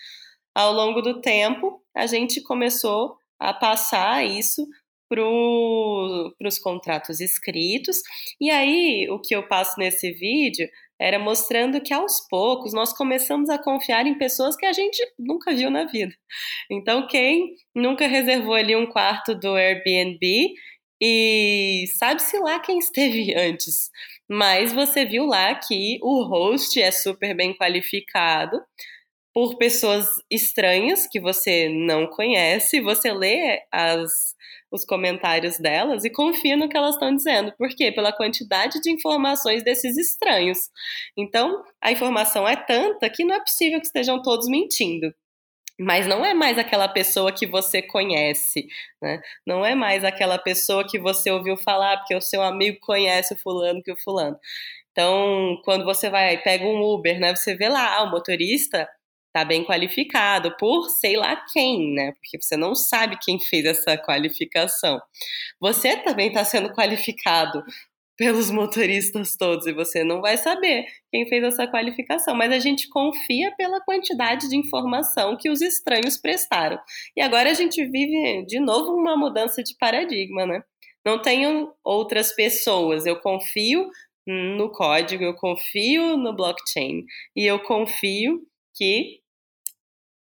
S2: Ao longo do tempo, a gente começou a passar isso para os contratos escritos. E aí, o que eu passo nesse vídeo era mostrando que aos poucos nós começamos a confiar em pessoas que a gente nunca viu na vida. Então, quem nunca reservou ali um quarto do Airbnb e sabe-se lá quem esteve antes. Mas você viu lá que o host é super bem qualificado por pessoas estranhas que você não conhece, você lê as, os comentários delas e confia no que elas estão dizendo. Por quê? Pela quantidade de informações desses estranhos. Então, a informação é tanta que não é possível que estejam todos mentindo mas não é mais aquela pessoa que você conhece, né? Não é mais aquela pessoa que você ouviu falar porque o seu amigo conhece o fulano que o fulano. Então, quando você vai pega um Uber, né? Você vê lá, ah, o motorista tá bem qualificado por sei lá quem, né? Porque você não sabe quem fez essa qualificação. Você também está sendo qualificado pelos motoristas todos e você não vai saber quem fez essa qualificação, mas a gente confia pela quantidade de informação que os estranhos prestaram. E agora a gente vive de novo uma mudança de paradigma, né? Não tenho outras pessoas, eu confio no código, eu confio no blockchain e eu confio que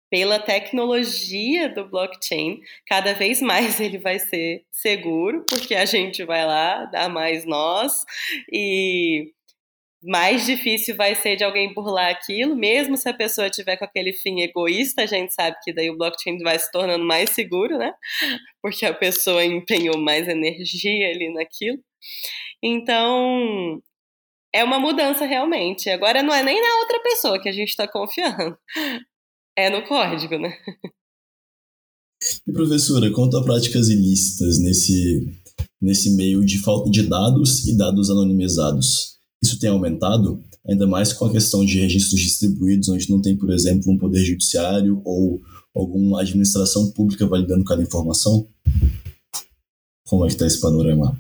S2: pela tecnologia do blockchain, cada vez mais ele vai ser seguro, porque a gente vai lá, dá mais nós, e mais difícil vai ser de alguém burlar aquilo, mesmo se a pessoa tiver com aquele fim egoísta, a gente sabe que daí o blockchain vai se tornando mais seguro, né? Porque a pessoa empenhou mais energia ali naquilo. Então, é uma mudança realmente. Agora não é nem na outra pessoa que a gente está confiando é no código, né?
S3: E professora, quanto a práticas ilícitas nesse, nesse meio de falta de dados e dados anonimizados, isso tem aumentado? Ainda mais com a questão de registros distribuídos, onde não tem, por exemplo, um poder judiciário ou alguma administração pública validando cada informação? Como é que está esse panorama?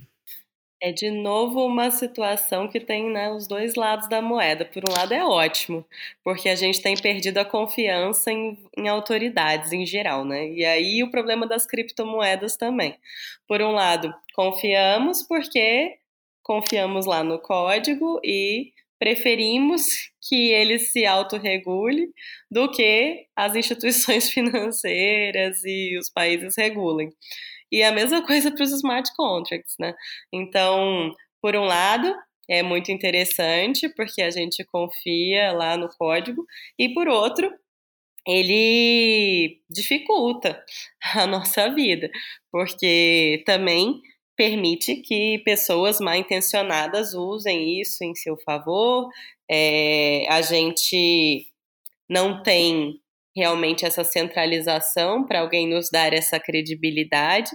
S2: É de novo uma situação que tem né, os dois lados da moeda. Por um lado é ótimo, porque a gente tem perdido a confiança em, em autoridades em geral, né? E aí o problema das criptomoedas também. Por um lado, confiamos porque confiamos lá no código e preferimos que ele se autorregule do que as instituições financeiras e os países regulem. E a mesma coisa para os smart contracts, né? Então, por um lado, é muito interessante porque a gente confia lá no código, e por outro, ele dificulta a nossa vida, porque também permite que pessoas mal intencionadas usem isso em seu favor. É, a gente não tem realmente essa centralização para alguém nos dar essa credibilidade.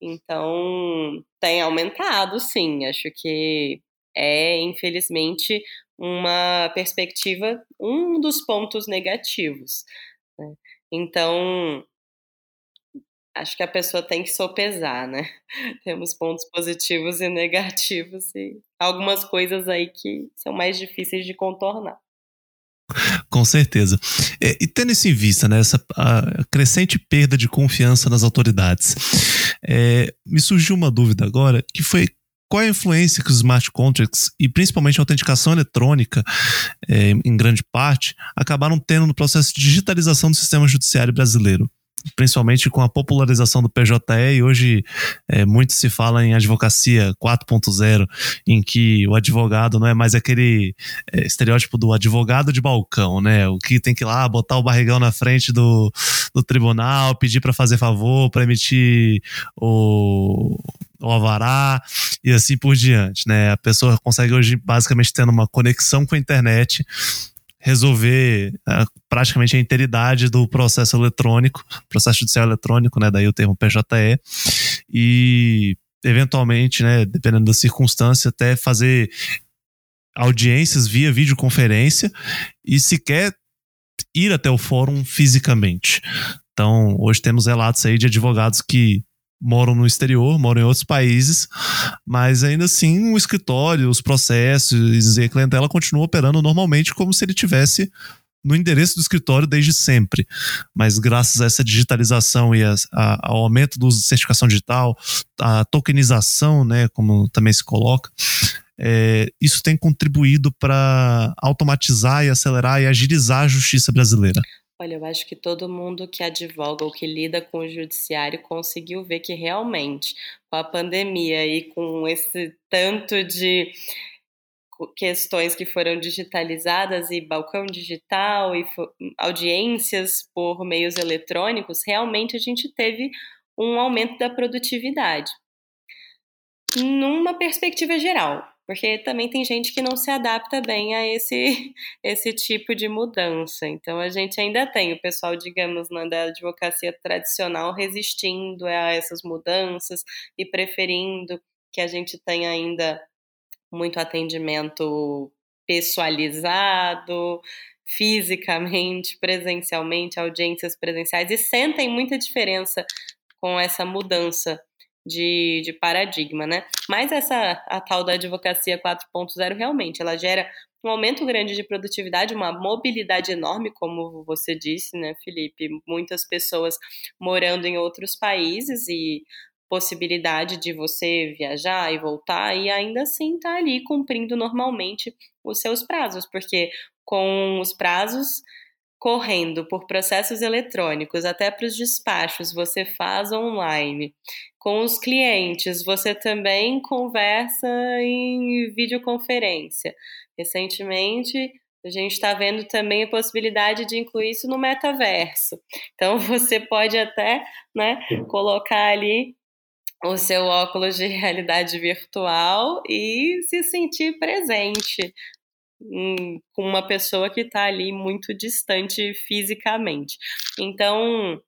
S2: Então, tem aumentado, sim. Acho que é, infelizmente, uma perspectiva, um dos pontos negativos. Né? Então, acho que a pessoa tem que sopesar, né? Temos pontos positivos e negativos e algumas coisas aí que são mais difíceis de contornar.
S1: Com certeza. É, e tendo isso em vista, né, essa crescente perda de confiança nas autoridades, é, me surgiu uma dúvida agora, que foi qual é a influência que os smart contracts e principalmente a autenticação eletrônica, é, em grande parte, acabaram tendo no processo de digitalização do sistema judiciário brasileiro? Principalmente com a popularização do PJE, e hoje é, muito se fala em advocacia 4.0, em que o advogado não é mais aquele é, estereótipo do advogado de balcão, né? O que tem que ir lá botar o barrigão na frente do, do tribunal, pedir para fazer favor, para emitir o, o alvará e assim por diante, né? A pessoa consegue hoje basicamente tendo uma conexão com a internet resolver uh, praticamente a integridade do processo eletrônico, processo judicial eletrônico, né, daí o termo PJE, e eventualmente, né, dependendo da circunstância, até fazer audiências via videoconferência e sequer ir até o fórum fisicamente. Então, hoje temos relatos aí de advogados que moram no exterior, moram em outros países, mas ainda assim o escritório, os processos e a clientela continuam operando normalmente como se ele tivesse no endereço do escritório desde sempre. Mas graças a essa digitalização e a, a, ao aumento do uso de certificação digital, a tokenização, né, como também se coloca, é, isso tem contribuído para automatizar e acelerar e agilizar a justiça brasileira.
S2: Olha, eu acho que todo mundo que advoga ou que lida com o judiciário conseguiu ver que realmente, com a pandemia e com esse tanto de questões que foram digitalizadas e balcão digital e audiências por meios eletrônicos, realmente a gente teve um aumento da produtividade. Numa perspectiva geral, porque também tem gente que não se adapta bem a esse, esse tipo de mudança. Então a gente ainda tem o pessoal, digamos, na da advocacia tradicional resistindo a essas mudanças e preferindo que a gente tenha ainda muito atendimento pessoalizado, fisicamente, presencialmente, audiências presenciais, e sentem muita diferença com essa mudança de, de paradigma, né? Mas essa a tal da advocacia 4.0 realmente ela gera um aumento grande de produtividade, uma mobilidade enorme, como você disse, né, Felipe? Muitas pessoas morando em outros países e possibilidade de você viajar e voltar e ainda assim estar tá ali cumprindo normalmente os seus prazos, porque com os prazos correndo por processos eletrônicos, até para os despachos, você faz online. Com os clientes, você também conversa em videoconferência. Recentemente, a gente está vendo também a possibilidade de incluir isso no metaverso. Então, você pode até né, colocar ali o seu óculos de realidade virtual e se sentir presente com uma pessoa que está ali muito distante fisicamente. Então,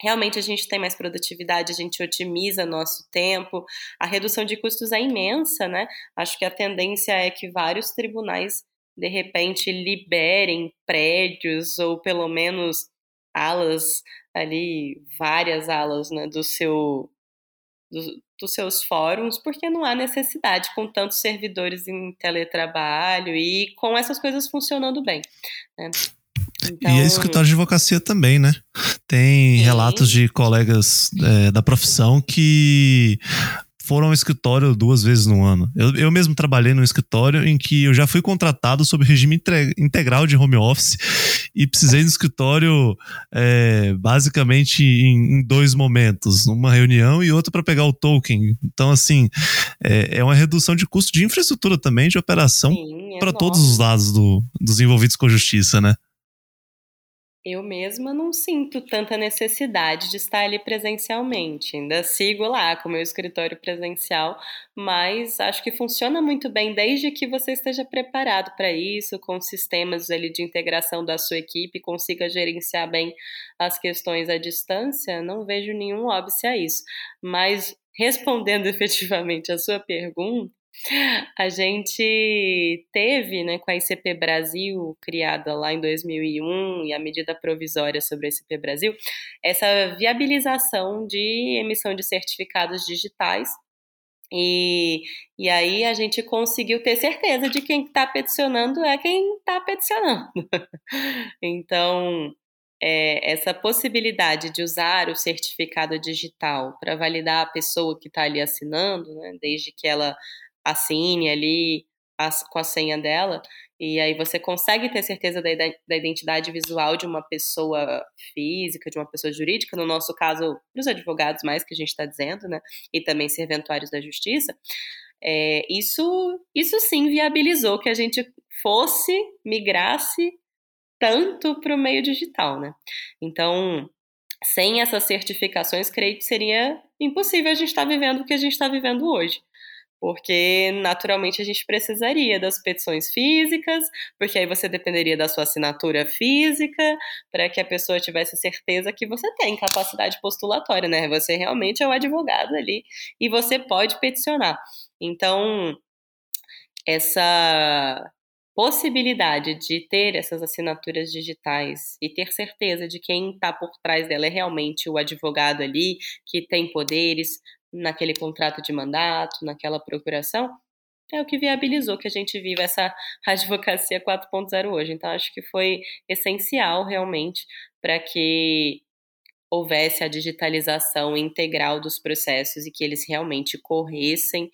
S2: realmente a gente tem mais produtividade, a gente otimiza nosso tempo, a redução de custos é imensa, né? Acho que a tendência é que vários tribunais de repente liberem prédios ou pelo menos alas ali, várias alas né, do seu do, dos seus fóruns, porque não há necessidade com tantos servidores em teletrabalho e com essas coisas funcionando bem. Né?
S1: Então... E é escritório de advocacia também, né? Tem Sim. relatos de colegas é, da profissão que foram ao escritório duas vezes no ano. Eu, eu mesmo trabalhei num escritório em que eu já fui contratado sob regime integral de home office e precisei do escritório é, basicamente em, em, dois momentos, uma reunião e outra para pegar o token. Então, assim, é, é, uma redução de custo de infraestrutura também, de operação para todos os lados do, dos envolvidos com a justiça, né?
S2: Eu mesma não sinto tanta necessidade de estar ali presencialmente. Ainda sigo lá com o meu escritório presencial, mas acho que funciona muito bem desde que você esteja preparado para isso, com sistemas ali de integração da sua equipe, consiga gerenciar bem as questões à distância. Não vejo nenhum óbvio a isso. Mas respondendo efetivamente a sua pergunta, A gente teve, né, com a ICP Brasil, criada lá em 2001, e a medida provisória sobre a ICP Brasil, essa viabilização de emissão de certificados digitais. E, e aí a gente conseguiu ter certeza de quem está peticionando é quem está peticionando. então, é, essa possibilidade de usar o certificado digital para validar a pessoa que está ali assinando, né, desde que ela assine ali as, com a senha dela, e aí você consegue ter certeza da, da identidade visual de uma pessoa física, de uma pessoa jurídica, no nosso caso, para os advogados mais que a gente está dizendo, né, e também serventuários da justiça, é, isso, isso sim viabilizou que a gente fosse, migrasse tanto para o meio digital, né? Então, sem essas certificações, creio que seria impossível a gente estar tá vivendo o que a gente está vivendo hoje porque naturalmente a gente precisaria das petições físicas, porque aí você dependeria da sua assinatura física, para que a pessoa tivesse certeza que você tem capacidade postulatória, né? Você realmente é o advogado ali e você pode peticionar. Então, essa possibilidade de ter essas assinaturas digitais e ter certeza de quem está por trás dela é realmente o advogado ali, que tem poderes, naquele contrato de mandato, naquela procuração, é o que viabilizou que a gente viva essa advocacia 4.0 hoje. Então, acho que foi essencial realmente para que houvesse a digitalização integral dos processos e que eles realmente corressem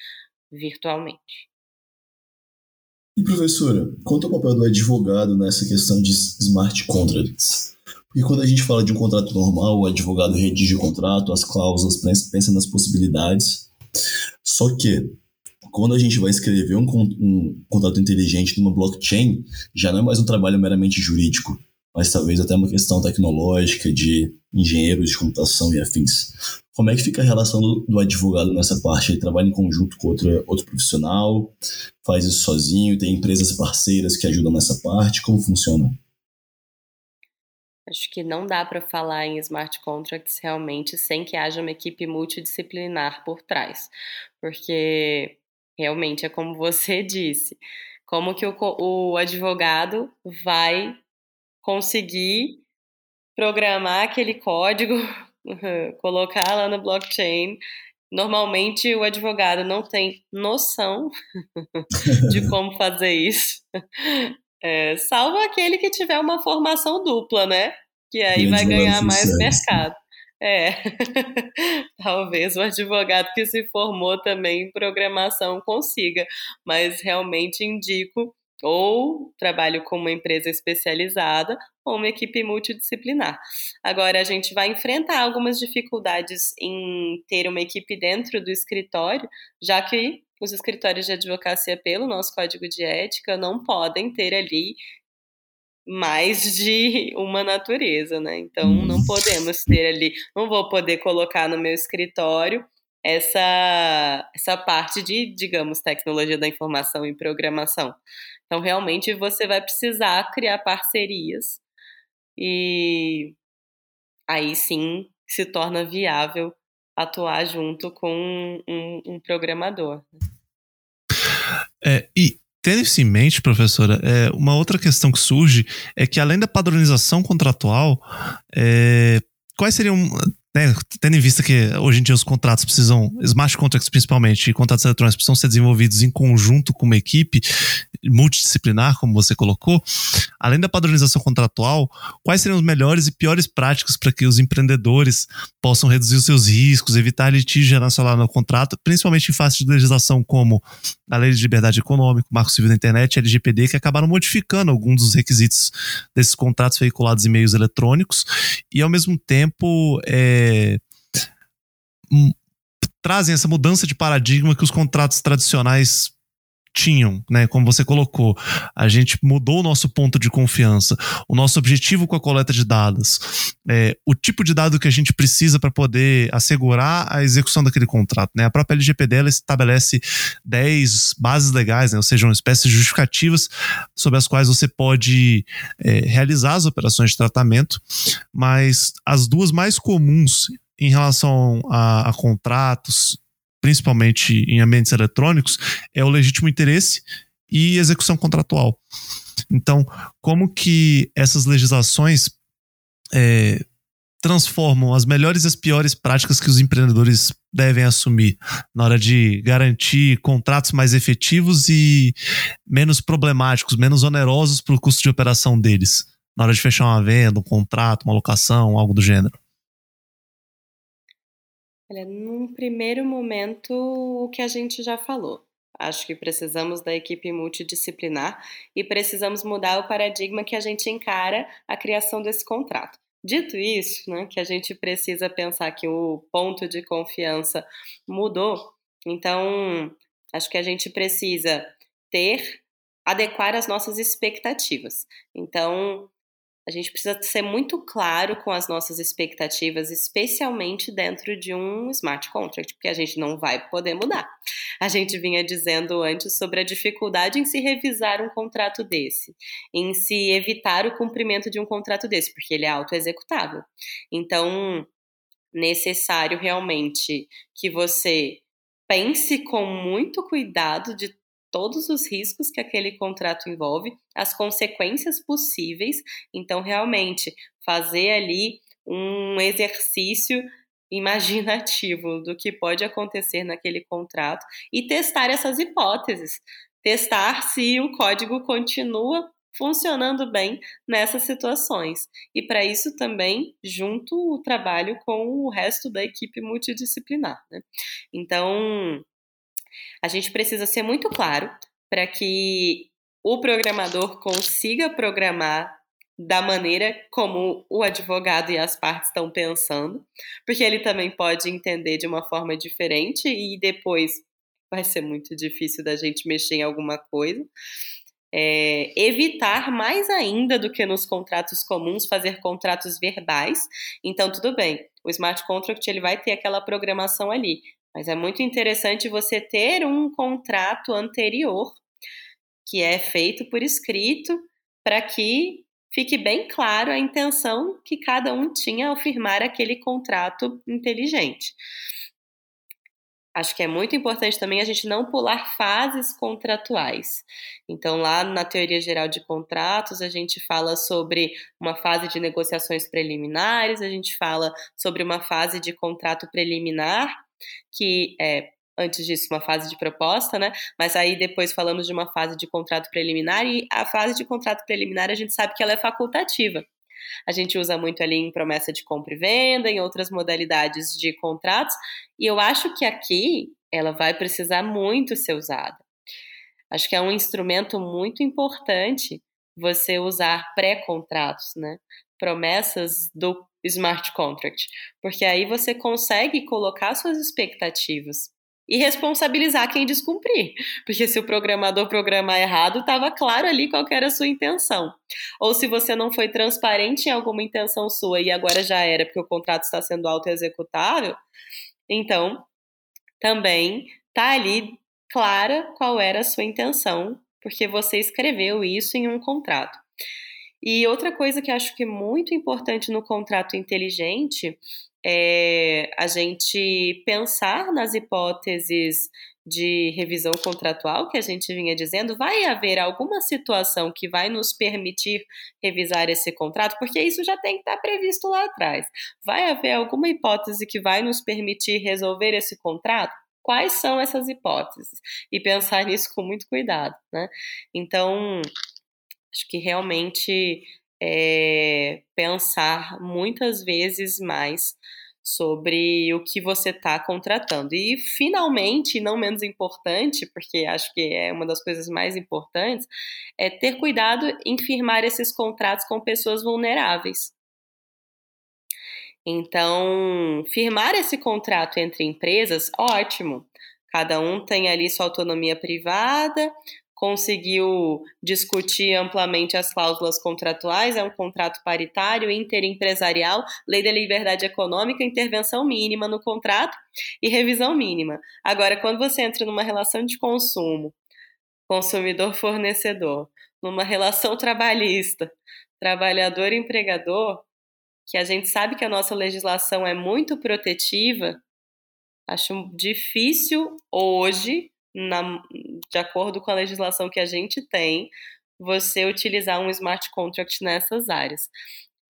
S2: virtualmente.
S3: E professora, quanto ao papel do advogado nessa questão de smart contracts? E quando a gente fala de um contrato normal, o advogado redige o contrato, as cláusulas, pensa nas possibilidades. Só que, quando a gente vai escrever um, um contrato inteligente numa blockchain, já não é mais um trabalho meramente jurídico, mas talvez até uma questão tecnológica de engenheiros de computação e afins. Como é que fica a relação do, do advogado nessa parte? Ele trabalha em conjunto com outro, outro profissional, faz isso sozinho, tem empresas parceiras que ajudam nessa parte? Como funciona?
S2: Acho que não dá para falar em smart contracts realmente sem que haja uma equipe multidisciplinar por trás, porque realmente é como você disse, como que o, o advogado vai conseguir programar aquele código, colocar lá no blockchain. Normalmente o advogado não tem noção de como fazer isso. É, salvo aquele que tiver uma formação dupla, né? Que aí vai ganhar mais mercado. É, talvez o advogado que se formou também em programação consiga, mas realmente indico ou trabalho com uma empresa especializada ou uma equipe multidisciplinar. Agora, a gente vai enfrentar algumas dificuldades em ter uma equipe dentro do escritório, já que os escritórios de advocacia, pelo nosso código de ética, não podem ter ali mais de uma natureza, né? Então, não podemos ter ali, não vou poder colocar no meu escritório essa, essa parte de, digamos, tecnologia da informação e programação. Então, realmente, você vai precisar criar parcerias e aí sim se torna viável atuar junto com um, um programador.
S1: É, e tendo isso em mente, professora, é, uma outra questão que surge é que além da padronização contratual, é, quais seriam né, tendo em vista que hoje em dia os contratos precisam, smart contracts principalmente, e contratos eletrônicos precisam ser desenvolvidos em conjunto com uma equipe multidisciplinar, como você colocou, além da padronização contratual, quais seriam os melhores e piores práticas para que os empreendedores possam reduzir os seus riscos, evitar litígio nacional no contrato, principalmente em face de legislação como a Lei de Liberdade Econômica, o Marco Civil da Internet, LGPD, que acabaram modificando alguns dos requisitos desses contratos veiculados em meios eletrônicos e, ao mesmo tempo, é, trazem essa mudança de paradigma que os contratos tradicionais tinham, né? Como você colocou, a gente mudou o nosso ponto de confiança, o nosso objetivo com a coleta de dados, é, o tipo de dado que a gente precisa para poder assegurar a execução daquele contrato, né? A própria LGPD ela estabelece 10 bases legais, né? Ou seja, uma espécie de justificativas sobre as quais você pode é, realizar as operações de tratamento, mas as duas mais comuns em relação a, a contratos principalmente em ambientes eletrônicos, é o legítimo interesse e execução contratual. Então, como que essas legislações é, transformam as melhores e as piores práticas que os empreendedores devem assumir na hora de garantir contratos mais efetivos e menos problemáticos, menos onerosos para o custo de operação deles, na hora de fechar uma venda, um contrato, uma locação, algo do gênero?
S2: Olha, num primeiro momento, o que a gente já falou. Acho que precisamos da equipe multidisciplinar e precisamos mudar o paradigma que a gente encara a criação desse contrato. Dito isso, né, que a gente precisa pensar que o ponto de confiança mudou, então acho que a gente precisa ter, adequar as nossas expectativas. Então, a gente precisa ser muito claro com as nossas expectativas, especialmente dentro de um smart contract, porque a gente não vai poder mudar. A gente vinha dizendo antes sobre a dificuldade em se revisar um contrato desse, em se evitar o cumprimento de um contrato desse, porque ele é autoexecutável. Então, necessário realmente que você pense com muito cuidado de todos os riscos que aquele contrato envolve, as consequências possíveis. Então, realmente, fazer ali um exercício imaginativo do que pode acontecer naquele contrato e testar essas hipóteses. Testar se o código continua funcionando bem nessas situações. E para isso também junto o trabalho com o resto da equipe multidisciplinar. Né? Então, a gente precisa ser muito claro para que o programador consiga programar da maneira como o advogado e as partes estão pensando, porque ele também pode entender de uma forma diferente e depois vai ser muito difícil da gente mexer em alguma coisa. É, evitar mais ainda do que nos contratos comuns fazer contratos verbais. Então tudo bem, o smart contract ele vai ter aquela programação ali, mas é muito interessante você ter um contrato anterior que é feito por escrito para que fique bem claro a intenção que cada um tinha ao firmar aquele contrato inteligente. Acho que é muito importante também a gente não pular fases contratuais. Então, lá na teoria geral de contratos, a gente fala sobre uma fase de negociações preliminares, a gente fala sobre uma fase de contrato preliminar que é antes disso uma fase de proposta, né? Mas aí depois falamos de uma fase de contrato preliminar e a fase de contrato preliminar a gente sabe que ela é facultativa. A gente usa muito ali em promessa de compra e venda, em outras modalidades de contratos, e eu acho que aqui ela vai precisar muito ser usada. Acho que é um instrumento muito importante você usar pré-contratos, né? Promessas do smart contract, porque aí você consegue colocar suas expectativas e responsabilizar quem descumprir, porque se o programador programar errado, estava claro ali qual era a sua intenção. Ou se você não foi transparente em alguma intenção sua e agora já era porque o contrato está sendo auto-executável, então também tá ali clara qual era a sua intenção, porque você escreveu isso em um contrato. E outra coisa que acho que é muito importante no contrato inteligente é a gente pensar nas hipóteses de revisão contratual que a gente vinha dizendo, vai haver alguma situação que vai nos permitir revisar esse contrato, porque isso já tem que estar previsto lá atrás. Vai haver alguma hipótese que vai nos permitir resolver esse contrato? Quais são essas hipóteses? E pensar nisso com muito cuidado, né? Então, Acho que realmente é, pensar muitas vezes mais sobre o que você está contratando. E, finalmente, não menos importante, porque acho que é uma das coisas mais importantes, é ter cuidado em firmar esses contratos com pessoas vulneráveis. Então, firmar esse contrato entre empresas, ótimo. Cada um tem ali sua autonomia privada, conseguiu discutir amplamente as cláusulas contratuais, é um contrato paritário, interempresarial, lei da liberdade econômica, intervenção mínima no contrato e revisão mínima. Agora, quando você entra numa relação de consumo, consumidor-fornecedor, numa relação trabalhista, trabalhador-empregador, que a gente sabe que a nossa legislação é muito protetiva, Acho difícil hoje, na, de acordo com a legislação que a gente tem, você utilizar um smart contract nessas áreas.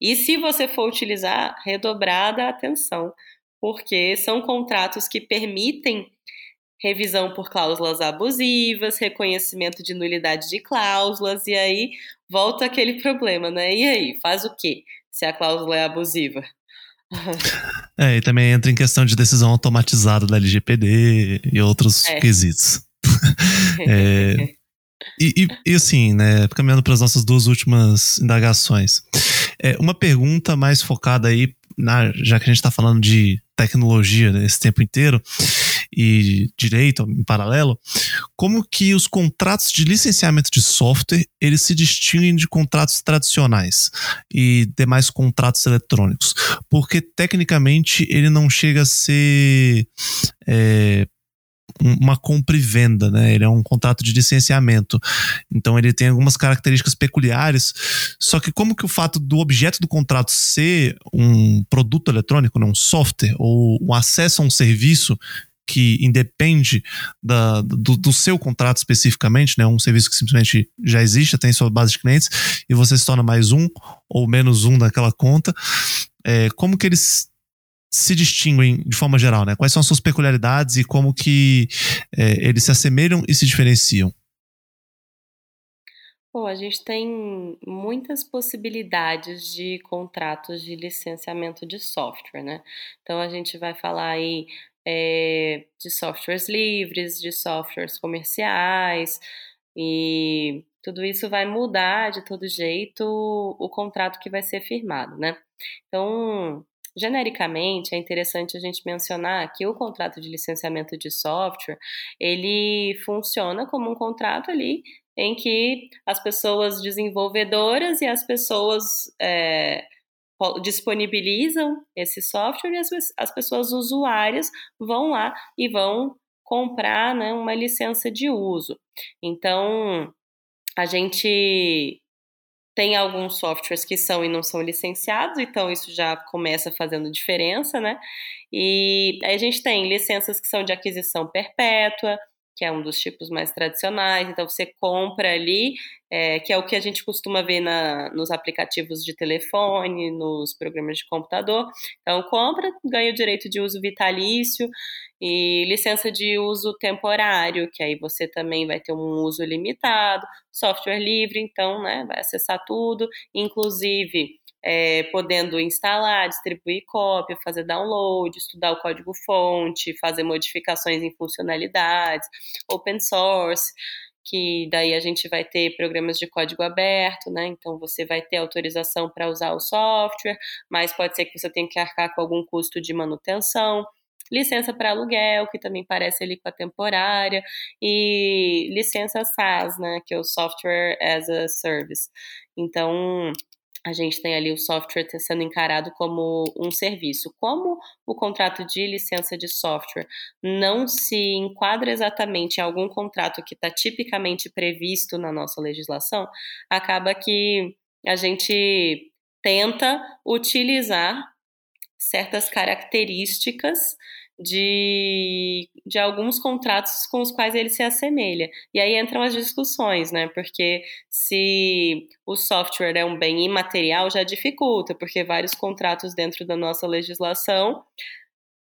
S2: E se você for utilizar, redobrada a atenção, porque são contratos que permitem revisão por cláusulas abusivas, reconhecimento de nulidade de cláusulas, e aí volta aquele problema, né? E aí, faz o quê se a cláusula é abusiva?
S1: É, e também entra em questão de decisão automatizada da LGPD e outros é. quesitos. é, e, e, e, assim, né, caminhando para as nossas duas últimas indagações. É, uma pergunta mais focada aí, na, já que a gente está falando de tecnologia né, esse tempo inteiro e direito em paralelo, como que os contratos de licenciamento de software eles se distinguem de contratos tradicionais e demais contratos eletrônicos? Porque tecnicamente ele não chega a ser é, uma compra e venda, né? Ele é um contrato de licenciamento. Então ele tem algumas características peculiares. Só que como que o fato do objeto do contrato ser um produto eletrônico, né? um software ou um acesso a um serviço que independe da, do, do, seu contrato especificamente, né? Um serviço que simplesmente já existe, tem sua base de clientes, e você se torna mais um ou menos um daquela conta. É, como que eles se distinguem de forma geral, né? Quais são as suas peculiaridades e como que é, eles se assemelham e se diferenciam?
S2: Bom, a gente tem muitas possibilidades de contratos de licenciamento de software, né? Então a gente vai falar aí é, de softwares livres, de softwares comerciais, e tudo isso vai mudar de todo jeito o contrato que vai ser firmado, né? Então, genericamente, é interessante a gente mencionar que o contrato de licenciamento de software, ele funciona como um contrato ali em que as pessoas desenvolvedoras e as pessoas é, disponibilizam esse software e as, as pessoas usuárias vão lá e vão comprar né, uma licença de uso. Então, a gente tem alguns softwares que são e não são licenciados, então isso já começa fazendo diferença, né? E a gente tem licenças que são de aquisição perpétua, que é um dos tipos mais tradicionais. Então você compra ali, é, que é o que a gente costuma ver na, nos aplicativos de telefone, nos programas de computador. Então compra, ganha o direito de uso vitalício e licença de uso temporário, que aí você também vai ter um uso limitado, software livre, então, né, vai acessar tudo, inclusive é, podendo instalar, distribuir cópia, fazer download, estudar o código-fonte, fazer modificações em funcionalidades, open source, que daí a gente vai ter programas de código aberto, né? Então você vai ter autorização para usar o software, mas pode ser que você tenha que arcar com algum custo de manutenção licença para aluguel, que também parece ali com a temporária, e licença SaaS, né, que é o Software as a Service. Então, a gente tem ali o software sendo encarado como um serviço. Como o contrato de licença de software não se enquadra exatamente em algum contrato que está tipicamente previsto na nossa legislação, acaba que a gente tenta utilizar certas características de, de alguns contratos com os quais ele se assemelha. E aí entram as discussões, né? Porque se o software é um bem imaterial, já dificulta, porque vários contratos dentro da nossa legislação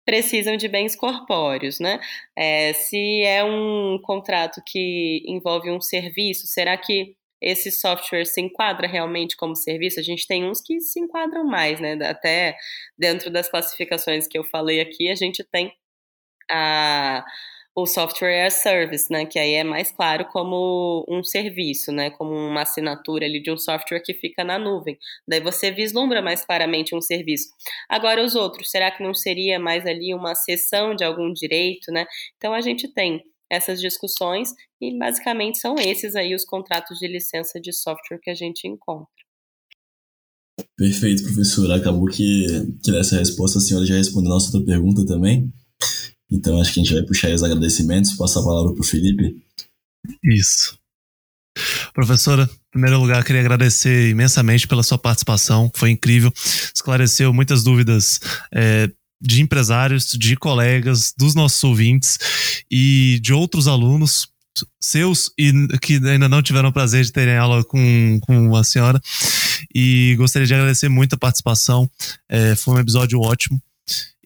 S2: precisam de bens corpóreos, né? É, se é um contrato que envolve um serviço, será que esse software se enquadra realmente como serviço? A gente tem uns que se enquadram mais, né? Até dentro das classificações que eu falei aqui, a gente tem a, o software as service, né? Que aí é mais claro como um serviço, né? Como uma assinatura ali de um software que fica na nuvem. Daí você vislumbra mais claramente um serviço. Agora os outros, será que não seria mais ali uma cessão de algum direito, né? Então a gente tem essas discussões e basicamente são esses aí os contratos de licença de software que a gente encontra.
S3: Perfeito, professora. Acabou que, que nessa resposta a senhora já respondeu a nossa outra pergunta também. Então acho que a gente vai puxar aí os agradecimentos, passar a palavra para o Felipe.
S1: Isso. Professora, em primeiro lugar, queria agradecer imensamente pela sua participação, foi incrível, esclareceu muitas dúvidas é, de empresários, de colegas, dos nossos ouvintes e de outros alunos seus e que ainda não tiveram o prazer de terem aula com, com a senhora. E gostaria de agradecer muito a participação. É, foi um episódio ótimo.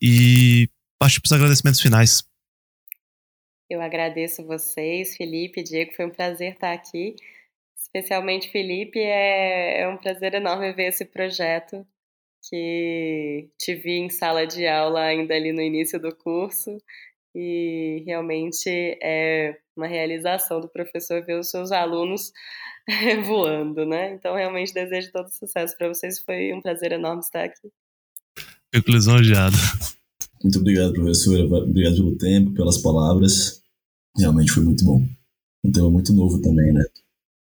S1: E partir para os agradecimentos finais.
S2: Eu agradeço vocês, Felipe, Diego, foi um prazer estar aqui. Especialmente Felipe, é, é um prazer enorme ver esse projeto que te vi em sala de aula ainda ali no início do curso e realmente é uma realização do professor ver os seus alunos voando, né? Então, realmente desejo todo sucesso para vocês. Foi um prazer enorme estar aqui.
S1: Fico lisonjeado.
S3: Muito obrigado, professora. Obrigado pelo tempo, pelas palavras. Realmente foi muito bom. Um tema muito novo também, né?